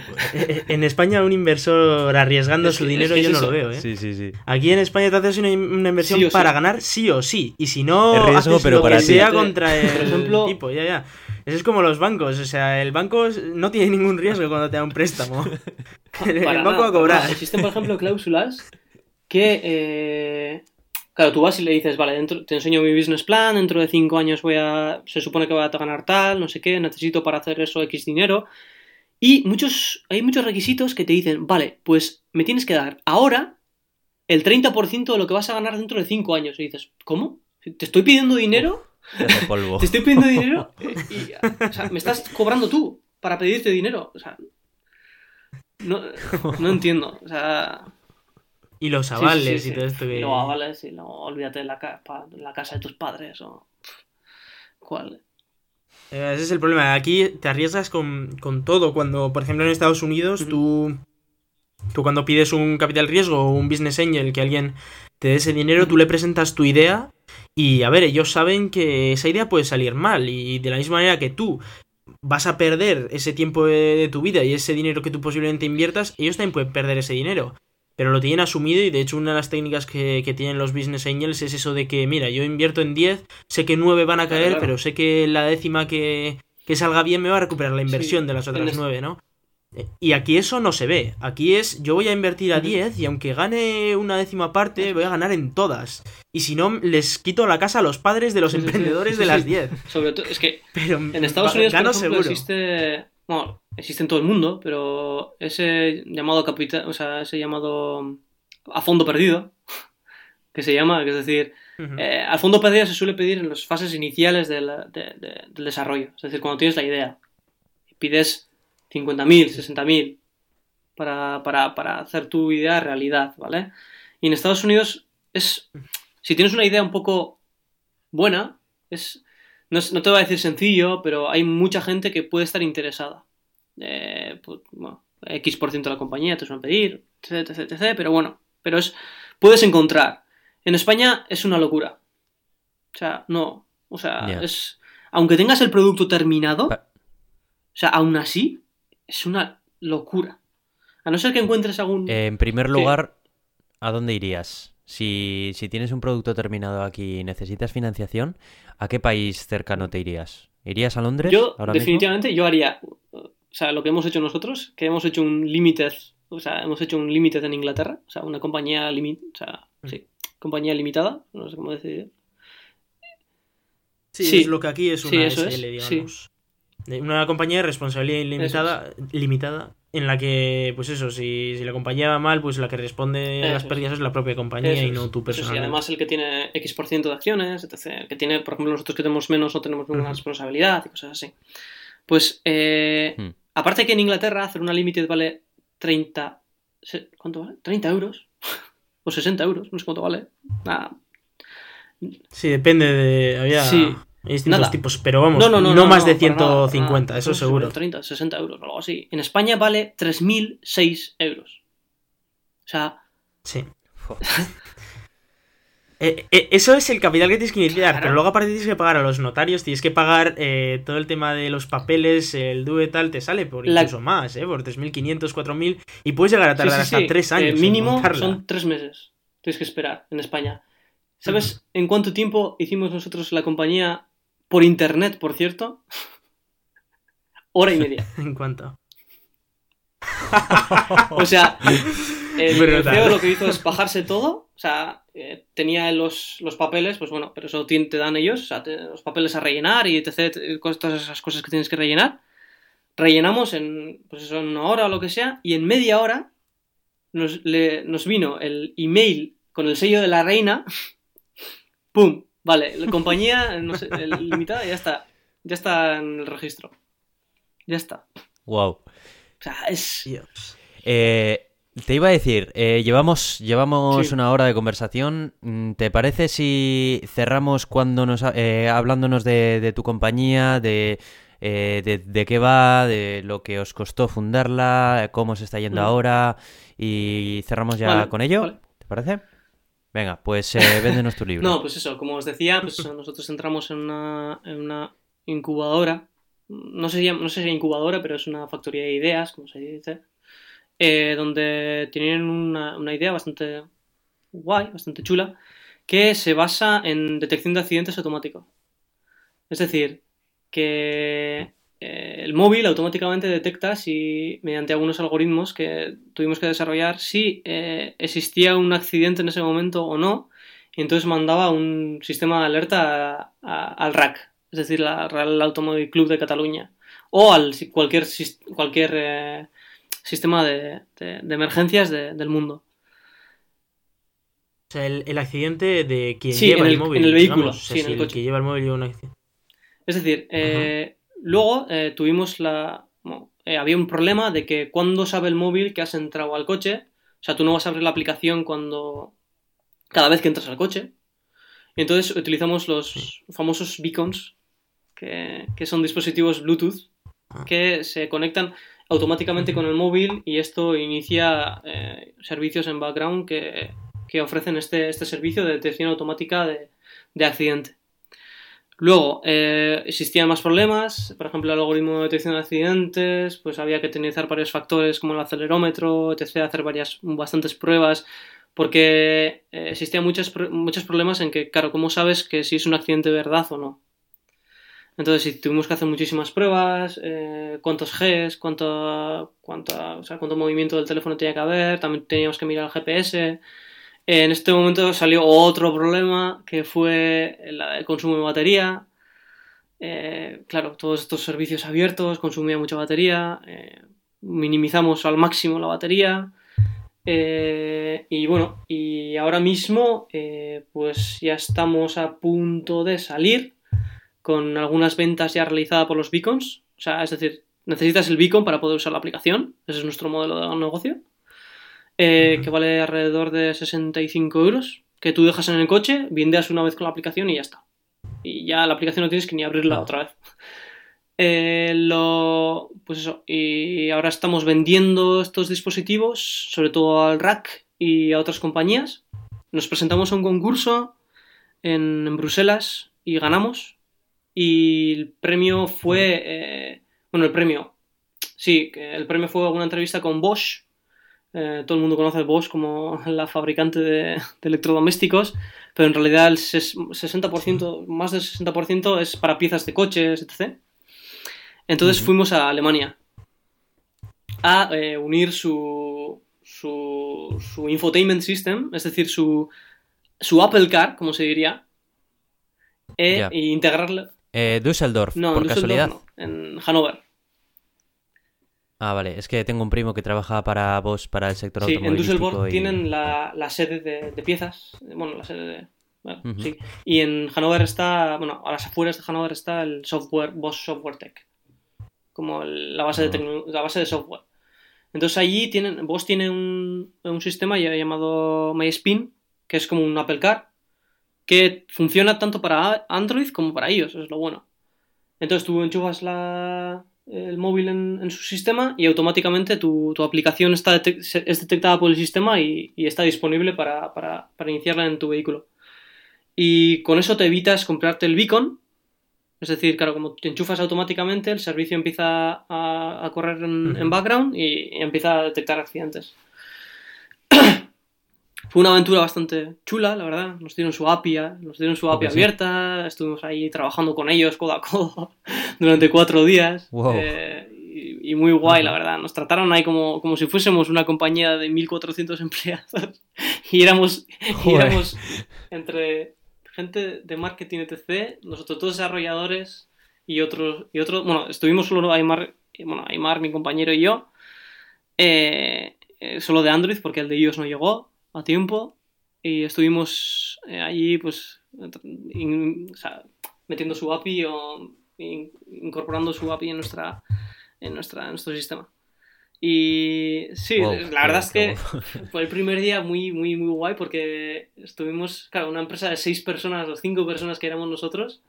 en España un inversor arriesgando es, su dinero es que yo no eso. lo veo, ¿eh? Sí, sí, sí. Aquí en España te haces una, una inversión sí para sí. ganar sí o sí, y si no el riesgo, haces pero lo para que sea contra el Por ejemplo, tipo, ya ya. Eso es como los bancos, o sea, el banco no tiene ningún riesgo cuando te da un préstamo. [LAUGHS] el banco nada, va a cobrar. Existen, por ejemplo, cláusulas que eh, Claro, tú vas y le dices, vale, dentro, te enseño mi business plan, dentro de cinco años voy a, se supone que voy a ganar tal, no sé qué, necesito para hacer eso X dinero. Y muchos, hay muchos requisitos que te dicen, vale, pues me tienes que dar ahora el 30% de lo que vas a ganar dentro de cinco años. Y dices, ¿cómo? ¿Te estoy pidiendo dinero? Uf, polvo. [LAUGHS] ¿Te estoy pidiendo dinero? [LAUGHS] Y, o sea, me estás cobrando tú para pedirte dinero. O sea, no, no entiendo. O sea, y los avales sí, sí, sí, y todo esto que... Los avales y no, olvídate de la, ca la, casa de tus padres o... ¿Cuál? Eh, ese es el problema. Aquí te arriesgas con, con, todo. Cuando, por ejemplo, en Estados Unidos, uh -huh. tú, tú cuando pides un capital riesgo o un business angel, que alguien te dé ese dinero, tú le presentas tu idea y, a ver, ellos saben que esa idea puede salir mal. Y de la misma manera que tú vas a perder ese tiempo de, de tu vida y ese dinero que tú posiblemente inviertas, ellos también pueden perder ese dinero pero lo tienen asumido y de hecho una de las técnicas que, que, tienen los business angels es eso de que, mira, yo invierto en 10, sé que 9 van a caer, claro. pero sé que la décima que, que, salga bien me va a recuperar la inversión sí, de las otras 9, ¿no? Y aquí eso no se ve. Aquí es, yo voy a invertir a 10 y aunque gane una décima parte, voy a ganar en todas. Y si no, les quito la casa a los padres de los emprendedores de las 10. Sobre todo, es que Pero en Estados Unidos, por ejemplo, existe... Bueno, existe en todo el mundo, pero ese llamado capital, o sea, ese llamado a fondo perdido, [LAUGHS] que se llama, que es decir, Ujú. eh, al fondo perdido se suele pedir en las fases iniciales del, de- de- del desarrollo, es decir, cuando tienes la idea. Pides 50.000, 60.000 para, para, para hacer tu idea realidad, ¿vale? Y en Estados Unidos es, si tienes una idea un poco buena, es, no, es- no te voy a decir sencillo, pero hay mucha gente que puede estar interesada. Eh, pues, bueno, X% por ciento de la compañía te suelen pedir, etc, etc, etc, pero bueno, pero es, puedes encontrar. En España es una locura. O sea, no, o sea, es, aunque tengas el producto terminado, o sea, aún así, es una locura. A no ser que encuentres algún... Eh, en primer ¿Qué? lugar, ¿a dónde irías? Si, si tienes un producto terminado aquí y necesitas financiación, ¿a qué país cercano te irías? ¿Irías a Londres Yo, ahora mismo? definitivamente, yo haría, o sea, lo que hemos hecho nosotros, que hemos hecho un limited, o sea, hemos hecho un limited en Inglaterra, o sea, una compañía limit, o sea, Mm. sí, compañía limitada, no sé cómo decir. Sí, Sí. es lo que aquí es Sí, una eso es, SL, sí. digamos. Una compañía de responsabilidad ilimitada, limitada, en la que, pues eso, si, si la compañía va mal, pues la que responde a Eso las pérdidas es la propia compañía Eso y no tú eso sí, personalmente. además el que tiene X% por ciento de acciones, etc. El que tiene, por ejemplo, nosotros que tenemos menos no tenemos ninguna responsabilidad y cosas así. Pues, eh, Hmm. Aparte que en Inglaterra hacer una limited vale 30... se- ¿Cuánto vale? ¿30 euros? [LAUGHS] o 60 euros, no sé cuánto vale. Nada, Sí, depende de... Había Sí. distintos Nada. tipos, pero vamos, no, no, no, no, más de no, para nada, 150, para nada. eso seguro. 30, 60 euros o algo así. En España vale 3.006 euros. O sea, Sí. [LAUGHS] Eh, eh, eso es el capital que tienes que iniciar, Claro. pero luego aparte tienes que pagar a los notarios, tienes que pagar eh, todo el tema de los papeles, el DUE tal, te sale por La- incluso más, ¿eh? Por 3.500, 4.000 y puedes llegar a sí, tardar sí, hasta sí. 3 Eh, años. mínimo son 3 meses. Tienes que esperar en España. ¿Sabes en cuánto tiempo hicimos nosotros la compañía por internet, por cierto? Hora y media. [LAUGHS] En cuanto. O sea, [LAUGHS] el, Brutal. CEO lo que hizo es bajarse todo. O sea, eh, tenía los, los papeles, pues bueno, pero eso te dan ellos. O sea, te- los papeles a rellenar y etc. t- Todas esas cosas que tienes que rellenar. Rellenamos en, pues eso, en una hora o lo que sea. Y en media hora nos, le- nos vino el email con el sello de la reina. [LAUGHS] ¡Pum! Vale, la compañía no sé, el- limitada ya está. Ya está en el registro. Ya está. Wow. O sea, es. Dios. Eh, te iba a decir, eh, llevamos, llevamos Sí. una hora de conversación. Mm, ¿Te parece si cerramos cuando nos eh, hablándonos de, de tu compañía, de, eh, de, de qué va, de lo que os costó fundarla, cómo se está yendo Mm. ahora y cerramos ya Vale, con ello? vale. ¿Te parece? Venga, pues eh, [LAUGHS] véndenos tu libro. No, pues eso, como os decía, pues nosotros entramos en una, en una incubadora. No sé, si, no sé si incubadora, pero es una factoría de ideas, como se dice. Eh, donde tienen una, idea bastante guay, bastante chula, que se basa en detección de accidentes automático. Es decir, que eh, el móvil automáticamente detecta si, mediante algunos algoritmos que tuvimos que desarrollar, si eh, existía un accidente en ese momento o no, y entonces mandaba un sistema de alerta al RAC, es decir, la Real Automóvil Club de Cataluña, o al cualquier, cualquier sistema de, de- de emergencias de- del mundo. O sea, el, el accidente de quien Sí, lleva en el, el- móvil. en el vehículo, digamos. O sea, sí, en si el el coche. que lleva el móvil lleva un accidente. Es decir, eh, luego eh, tuvimos la... bueno, eh, había un problema de que cuando sabe el móvil que has entrado al coche, o sea, tú no vas a abrir la aplicación cuando... cada vez que entras al coche. Y entonces utilizamos los famosos beacons, que, que son dispositivos Bluetooth, que se conectan automáticamente con el móvil y esto inicia eh, servicios en background que, que ofrecen este, este servicio de detección automática de, de accidente. Luego, eh, existían más problemas, por ejemplo, el algoritmo de detección de accidentes, pues había que utilizar varios factores como el acelerómetro, etc., hacer varias, bastantes pruebas, porque eh, existían muchos, muchos problemas en que, claro, ¿cómo sabes que si es un accidente de verdad o no? Entonces, sí, tuvimos que hacer muchísimas pruebas, eh, cuántos Gs, cuánto, cuánto, o sea, cuánto movimiento del teléfono tenía que haber, también teníamos que mirar el GPS. En este momento salió otro problema que fue el consumo de batería. eh, claro, todos estos servicios abiertos consumían mucha batería, eh, minimizamos al máximo la batería. y bueno, y ahora mismo pues ya estamos a punto de salir con algunas ventas ya realizadas por los beacons. O sea, es decir, necesitas el beacon para poder usar la aplicación. Ese es nuestro modelo de negocio. eh. Que vale alrededor de 65 euros. Que tú dejas en el coche, viendeas una vez con la aplicación y ya está. Y ya la aplicación no tienes que ni abrirla Ah. otra vez. Eh, lo, pues eso, y ahora estamos vendiendo estos dispositivos, sobre todo al rack y a otras compañías. Nos presentamos a un concurso en, en Bruselas y ganamos. Y el premio fue, eh, bueno, el premio, sí, el premio fue una entrevista con Bosch. Eh, todo el mundo conoce a Bosch como [LAUGHS] la fabricante de, de electrodomésticos, pero en realidad el ses- 60%, más del 60% es para piezas de coches, etc. Entonces fuimos a Alemania a eh, unir su, su, su infotainment system, es decir, su, su Apple Car, como se diría, e, Ya. e integrarlo. Eh, Düsseldorf, No, por en Düsseldorf casualidad. no, en Hannover. Ah, vale, es que tengo un primo que trabaja para vos, para el sector Sí, en. Düsseldorf y- tienen la, la sede de, de piezas. Bueno, la sede de. bueno, sí. Y en Hannover está. Bueno, a las afueras de Hannover está el software, Bosch Software Tech. Como el- la, base de Ah. la base de software. Entonces allí tienen. Bosch tiene un, un sistema llamado MySpin, que es como un Apple Car, que funciona tanto para Android como para iOS, es lo bueno. Entonces tú enchufas la, el móvil en, en su sistema y automáticamente tu, tu aplicación está es detectada por el sistema y, y está disponible para, para- para iniciarla en tu vehículo. Y con eso te evitas comprarte el beacon. Es decir, claro, como te enchufas automáticamente, el servicio empieza a, a correr en, background y, y empieza a detectar accidentes. Fue una aventura bastante chula, la verdad. Nos dieron su API, nos dieron su API sí. abierta, estuvimos ahí trabajando con ellos codo a codo [LAUGHS] durante cuatro días. Wow. eh, y, y muy guay, la verdad. Nos trataron ahí como, como si fuésemos una compañía de 1.400 [LAUGHS] empleados. y éramos, y éramos entre gente de marketing etc., nosotros dos desarrolladores y otros, y otros bueno, estuvimos solo Aymar, bueno, Aymar, mi compañero y yo, eh, eh, solo de Android porque el de iOS no llegó a tiempo y estuvimos eh, allí pues in- o sea, metiendo su API o in- incorporando su API en nuestra en nuestra en nuestro sistema. Y sí Wow, la verdad es que [LAUGHS] fue el primer día muy muy muy guay porque estuvimos claro una empresa de seis personas o cinco personas que éramos nosotros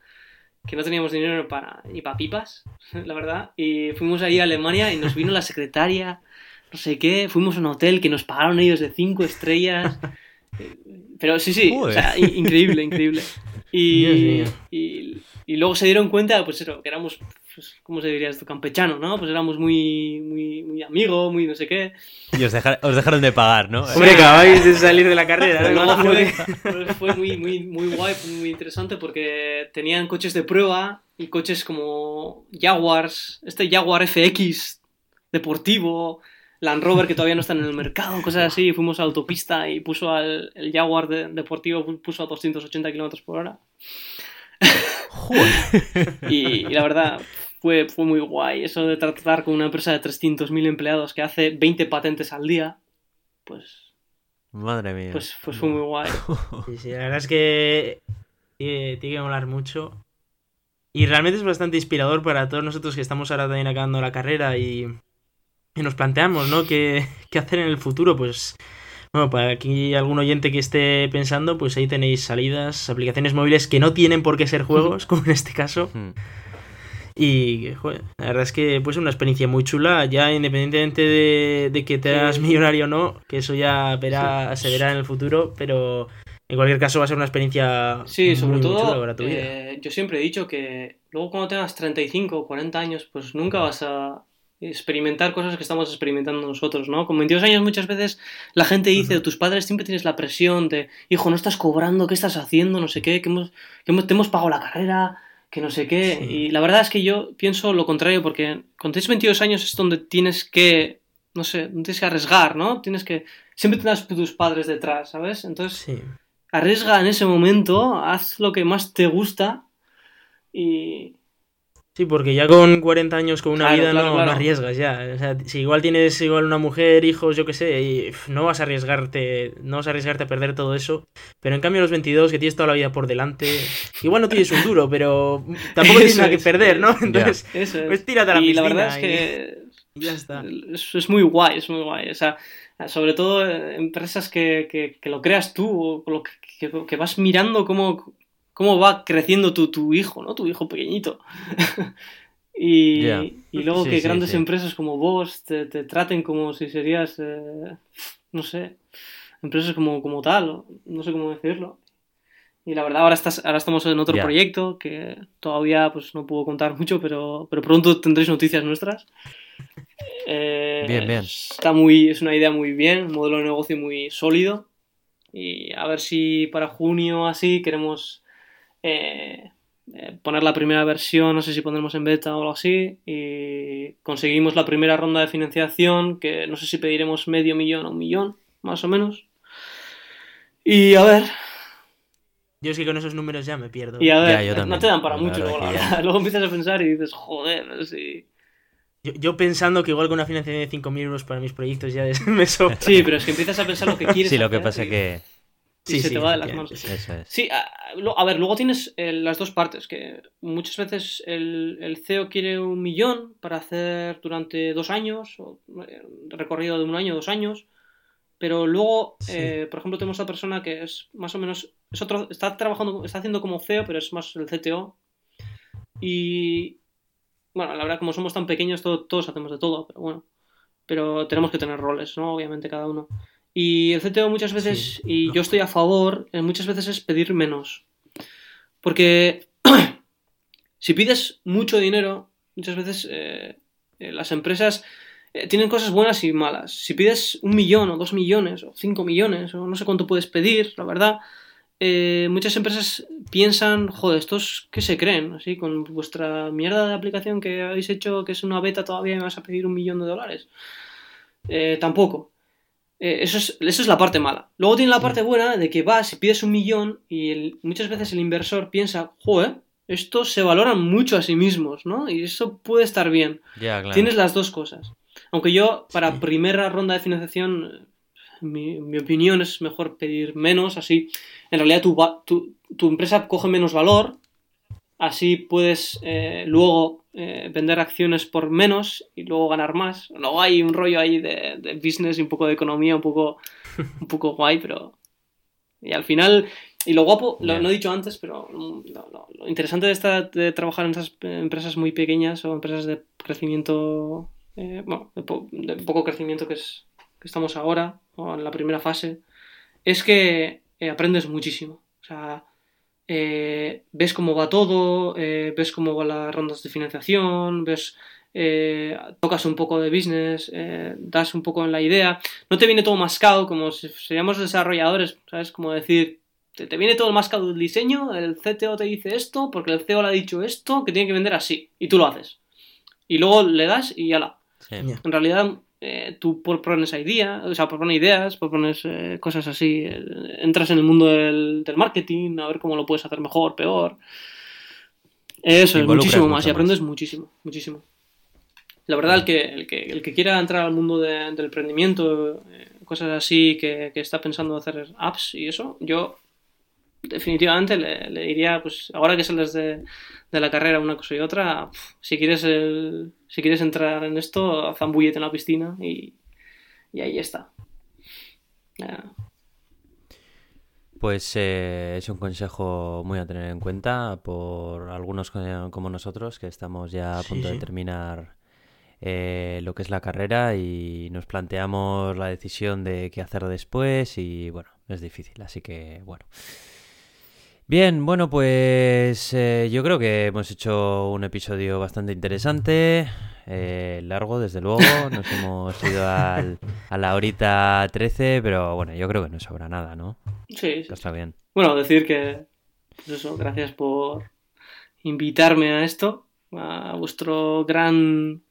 que no teníamos dinero para ni para pipas [LAUGHS] la verdad. Y fuimos ahí a Alemania y nos vino la secretaria no sé qué, fuimos a un hotel que nos pagaron ellos de cinco estrellas. [LAUGHS] Pero sí, sí, o sea, increíble, increíble. Y, y, y luego se dieron cuenta, pues eso, que éramos, pues, ¿cómo se diría esto? Campechano, ¿no? Pues éramos muy, muy, muy amigos, muy no sé qué. Y os, deja- os dejaron de pagar, ¿no? Hombre, acabáis de salir de la carrera. Fue, que- fue- fue muy, muy, muy guay, fue muy interesante porque tenían coches de prueba y coches como Jaguars, este Jaguar FX deportivo, Land Rover que todavía no están en el mercado, cosas así. Fuimos a autopista y puso al el Jaguar de- deportivo puso a 280 kilómetros por hora. Joder. [LAUGHS] Y, y la verdad fue, fue muy guay eso de tratar con una empresa de 300.000 empleados que hace 20 patentes al día. Pues, Madre mía. pues, pues fue muy guay. [LAUGHS] Sí, sí, la verdad es que tiene, tiene que molar mucho. Y realmente es bastante inspirador para todos nosotros que estamos ahora también acabando la carrera y, y nos planteamos, ¿no? ¿Qué, qué hacer en el futuro? Pues, bueno, para aquí algún oyente que esté pensando, pues ahí tenéis salidas, aplicaciones móviles que no tienen por qué ser [LAUGHS] juegos, como en este caso. Hmm. Y, joder, la verdad es que pues una experiencia muy chula, ya independientemente de, de que te hagas millonario o no, que eso ya verá, se verá en el futuro, pero en cualquier caso va a ser una experiencia Sí, sobre muy, muy chula todo, para tu vida. eh, yo siempre he dicho que luego cuando tengas 35 o 40 años, pues nunca vas a experimentar cosas que estamos experimentando nosotros, ¿no? Con 22 años muchas veces la gente dice, Ujú. tus padres siempre tienes la presión de, hijo, no estás cobrando, ¿qué estás haciendo? No sé qué, que hemos, que hemos- te hemos pagado la carrera, que no sé qué. Sí. Y la verdad es que yo pienso lo contrario, porque cuando tienes 22 años es donde tienes que, no sé, tienes que arriesgar, ¿no? Tienes que, siempre tendrás tus padres detrás, ¿sabes? Entonces Sí, arriesga en ese momento, haz lo que más te gusta y, Sí, porque ya con 40 años con una Claro, vida claro, no, claro. no arriesgas ya. O sea, si igual tienes igual una mujer, hijos, yo qué sé, y no vas a arriesgarte, no vas a arriesgarte a perder todo eso. Pero en cambio a los 22, que tienes toda la vida por delante, igual no tienes un duro, pero tampoco tienes nada que perder, ¿no? Entonces, Eso es. pues tírate a la y piscina. la verdad es y- que y ya está. es, es muy guay, es muy guay. O sea, sobre todo eh, empresas que, que, que lo creas tú, o lo que, que- que vas mirando cómo, cómo va creciendo tu, tu hijo, ¿no? Tu hijo pequeñito. [LAUGHS] y, y luego Sí, que sí, grandes sí. empresas como vos te, te traten como si serías, eh, no sé, empresas como, como tal, no sé cómo decirlo. Y la verdad, ahora, estás, ahora estamos en otro proyecto que todavía pues, no puedo contar [LAUGHS] mucho, pero, pero pronto tendréis noticias nuestras. Eh, Bien, bien. Está muy, es una idea muy bien, un modelo de negocio muy sólido. Y a ver si para junio así queremos eh, eh, poner la primera versión, no sé si pondremos en beta o algo así. Y conseguimos la primera ronda de financiación, que no sé si pediremos medio millón o un millón, más o menos. Y a ver, Yo es que con esos números ya me pierdo. y a ver, Ya, no te dan para La mucho verdad luego, que la ya. verdad. [LAUGHS] Luego empiezas a pensar y dices, joder, sí. Yo, yo pensando que igual con una financiación de 5.000 euros para mis proyectos ya es- [LAUGHS] me sobra. Sí, pero es que empiezas a pensar lo que [LAUGHS] quieres Sí, lo que hacer pasa y- que... y Sí, se sí, te va de las manos. sí. Eso es. Sí, a, ver, luego tienes eh, las dos partes, que muchas veces el, el CEO quiere un millón para hacer durante dos años, o eh, recorrido de un año, dos años, pero luego, Sí. eh, por ejemplo, tenemos a persona que es más o menos, es otro, está trabajando, está haciendo como CEO, pero es más el CTO, y bueno, la verdad, como somos tan pequeños, todo- todos hacemos de todo, pero bueno, pero tenemos que tener roles, ¿no? Obviamente cada uno. Y el CTO muchas veces, Sí, y no. yo estoy a favor, eh, muchas veces es pedir menos. Porque [CLEARS THROAT] si pides mucho dinero, muchas veces eh, eh, las empresas eh, tienen cosas buenas y malas. Si pides un millón o dos millones o cinco millones o no sé cuánto puedes pedir, la verdad, eh, muchas empresas piensan, joder, estos que se creen, así con vuestra mierda de aplicación que habéis hecho, que es una beta todavía me vas a pedir un millón de dólares. Tampoco. Eh, eso, es, eso es la parte mala. Luego tiene la parte buena de que vas y pides un millón y el- muchas veces el inversor piensa, joder, estos se valoran mucho a sí mismos, ¿no? Y eso puede estar bien. Claro. Tienes las dos cosas. Aunque yo, para Sí. primera ronda de financiación, mi, mi opinión es mejor pedir menos, así en realidad tu, tu, tu empresa coge menos valor, así puedes eh, luego eh, vender acciones por menos y luego ganar más. Luego hay un rollo ahí de, de business y un poco de economía, un poco, [LAUGHS] un poco guay, pero... Y al final, y lo guapo, lo, no he dicho antes, pero lo, lo- lo interesante de, esta, de trabajar en esas empresas muy pequeñas o empresas de crecimiento, eh, bueno, de, po- de poco crecimiento que, es, que estamos ahora, o en la primera fase, es que aprendes muchísimo. O sea, eh, ves cómo va todo, eh, ves cómo van las rondas de financiación, ves, eh, tocas un poco de business, eh, das un poco en la idea. No te viene todo mascado como si seríamos desarrolladores, ¿sabes? Como decir, te, te viene todo el mascado del diseño, el CTO te dice esto, porque el CEO le ha dicho esto, que tiene que vender así, y tú lo haces. Y luego le das y ya la. Sí. En realidad, eh, tú propones idea, o sea, propones ideas, propones eh, cosas así, eh, entras en el mundo del, del marketing, a ver cómo lo puedes hacer mejor, peor. Eso, es muchísimo más y aprendes más. muchísimo, muchísimo. La verdad, el que, el que, el que quiera entrar al mundo de- del emprendimiento, eh, cosas así, que, que está pensando hacer apps y eso, yo definitivamente le, le diría, pues ahora que sales de, de la carrera una cosa y otra, pf, si quieres el- si quieres entrar en esto, zambullete en la piscina y, y ahí está. Pues eh, es un consejo muy a tener en cuenta por algunos co- como nosotros que estamos ya a Sí, punto de terminar eh, lo que es la carrera y nos planteamos la decisión de qué hacer después y bueno, es difícil, así que bueno. Bien, bueno, pues eh, yo creo que hemos hecho un episodio bastante interesante, eh, largo desde luego, nos hemos ido al- a la horita 13, pero bueno, yo creo que no sobra nada, ¿no? Sí, sí. Está bien. Bueno, decir que, pues eso, gracias por invitarme a esto, a vuestro gran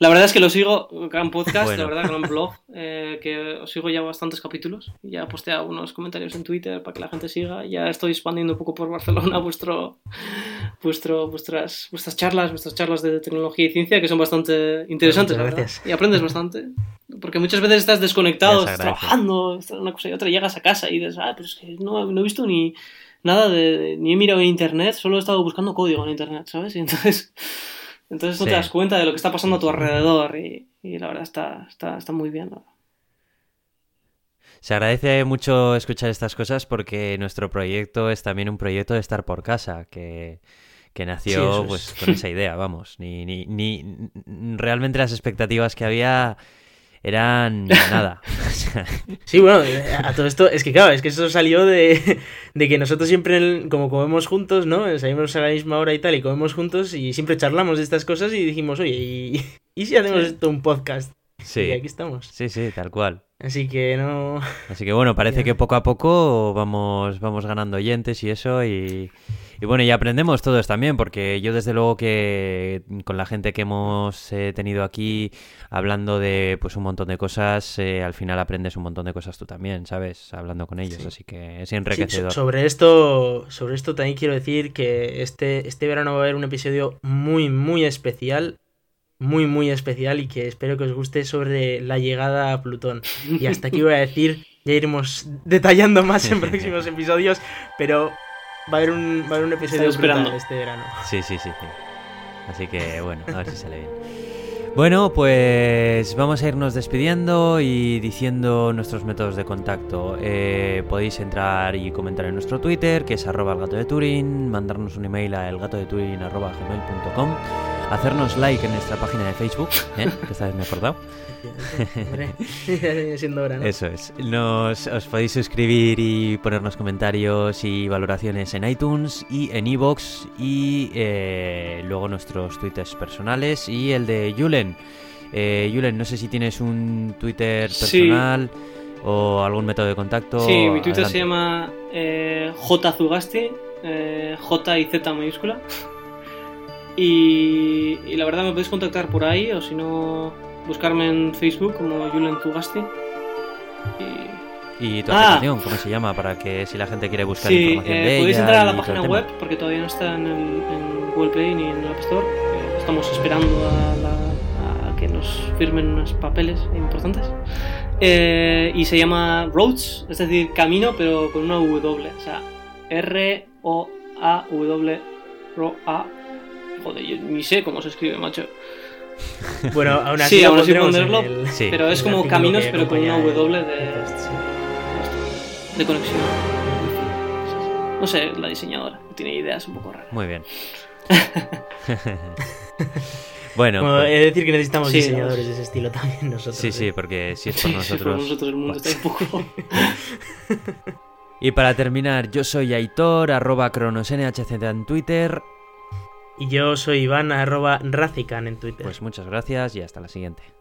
La verdad es que lo sigo, gran podcast, Bueno. la verdad, gran blog, eh, que os sigo ya bastantes capítulos. Ya postea unos comentarios en Twitter para que la gente siga. Ya estoy expandiendo un poco por Barcelona [LAUGHS] vuestro, vuestro, vuestras, vuestras charlas, vuestras charlas de tecnología y ciencia, que son bastante interesantes, la verdad. Y aprendes bastante. Porque muchas veces estás desconectado, estás trabajando, estás una cosa y otra, llegas a casa y dices, ah, pero es que no, no he visto ni nada de, ni he mirado en internet, solo he estado buscando código en internet, ¿sabes? Y entonces, entonces no Sí. te das cuenta de lo que está pasando a tu alrededor y, y la verdad está, está, está muy bien. Se agradece mucho escuchar estas cosas porque nuestro proyecto es también un proyecto de estar por casa, que, que Sí, nació es. pues con esa idea, vamos. Ni, ni, ni realmente las expectativas que había eran nada. [LAUGHS] Sí, bueno, a todo esto, es que claro, es que eso salió de, de que nosotros siempre, como comemos juntos, ¿no? Salimos a la misma hora y tal, y comemos juntos, y siempre charlamos de estas cosas y dijimos, oye, ¿y, y si hacemos esto un podcast? Y sí, aquí estamos. sí, sí, tal cual. Así que no. Así que bueno, parece que poco a poco vamos, vamos ganando oyentes y eso y, y bueno, y aprendemos todos también, porque yo desde luego que con la gente que hemos eh, tenido aquí hablando de pues un montón de cosas, eh, al final aprendes un montón de cosas tú también, ¿sabes? Hablando con ellos, Sí. así que es Sí, enriquecedor. sobre esto, sobre esto también quiero decir que este, este verano va a haber un episodio muy, muy especial. Muy, muy especial y que espero que os guste sobre la llegada a Plutón. Y hasta aquí voy a decir, ya iremos detallando más en [LAUGHS] próximos episodios, pero va a haber un, va a haber un episodio esperando. este verano. Sí, sí, sí, sí. Así que bueno, a ver si sale bien. Bueno, pues vamos a irnos despidiendo y diciendo nuestros métodos de contacto. Eh, podéis entrar y comentar en nuestro Twitter, que es arroba el gato de Turing, mandarnos un email a elgatodeturing.com, hacernos like en nuestra página de Facebook, ¿eh? [LAUGHS] que esta vez me he acordado. Hombre, [LAUGHS] ya viene siendo hora, ¿no? Eso es. Nos, os podéis suscribir y ponernos comentarios y valoraciones en iTunes y en iVoox y eh, luego nuestros twitters personales y el de Julen. Eh, Julen, no sé si tienes un Twitter Sí. personal o algún método de contacto. Sí, mi Twitter Adelante. se llama eh, JZugasti, eh, J y Z mayúscula. Y, y la verdad me podéis contactar por ahí o si no buscarme en Facebook como Julen Zugasti. Y, ¿Y tu Ah. aplicación, cómo se llama? Para que si la gente quiere buscar sí, información eh, de podéis ella entrar a la página web porque todavía no está en, el, en Google Play ni en el App Store. Eh, estamos esperando a, la- a que nos firmen unos papeles importantes. Eh, y se llama Roads, es decir, camino, pero con una W. O sea, R-O-A-W. Ro-A. Joder, yo ni sé cómo se escribe, macho. Bueno, aún así, Sí, aún así ponerlo, el- Sí. Pero es como caminos, pero con una W de, de conexión. No sé, la diseñadora tiene ideas un poco raras. Muy bien. [LAUGHS] bueno, Bueno, pues- he de decir que necesitamos Sí, diseñadores de ese estilo también nosotros. sí, sí, ¿eh? porque si es por nosotros. por nosotros el mundo está un poco. Y para terminar, yo soy Aitor, arroba cronosnhz en Twitter. Y yo soy Iván, arroba Racican en Twitter. Pues muchas gracias y hasta la siguiente.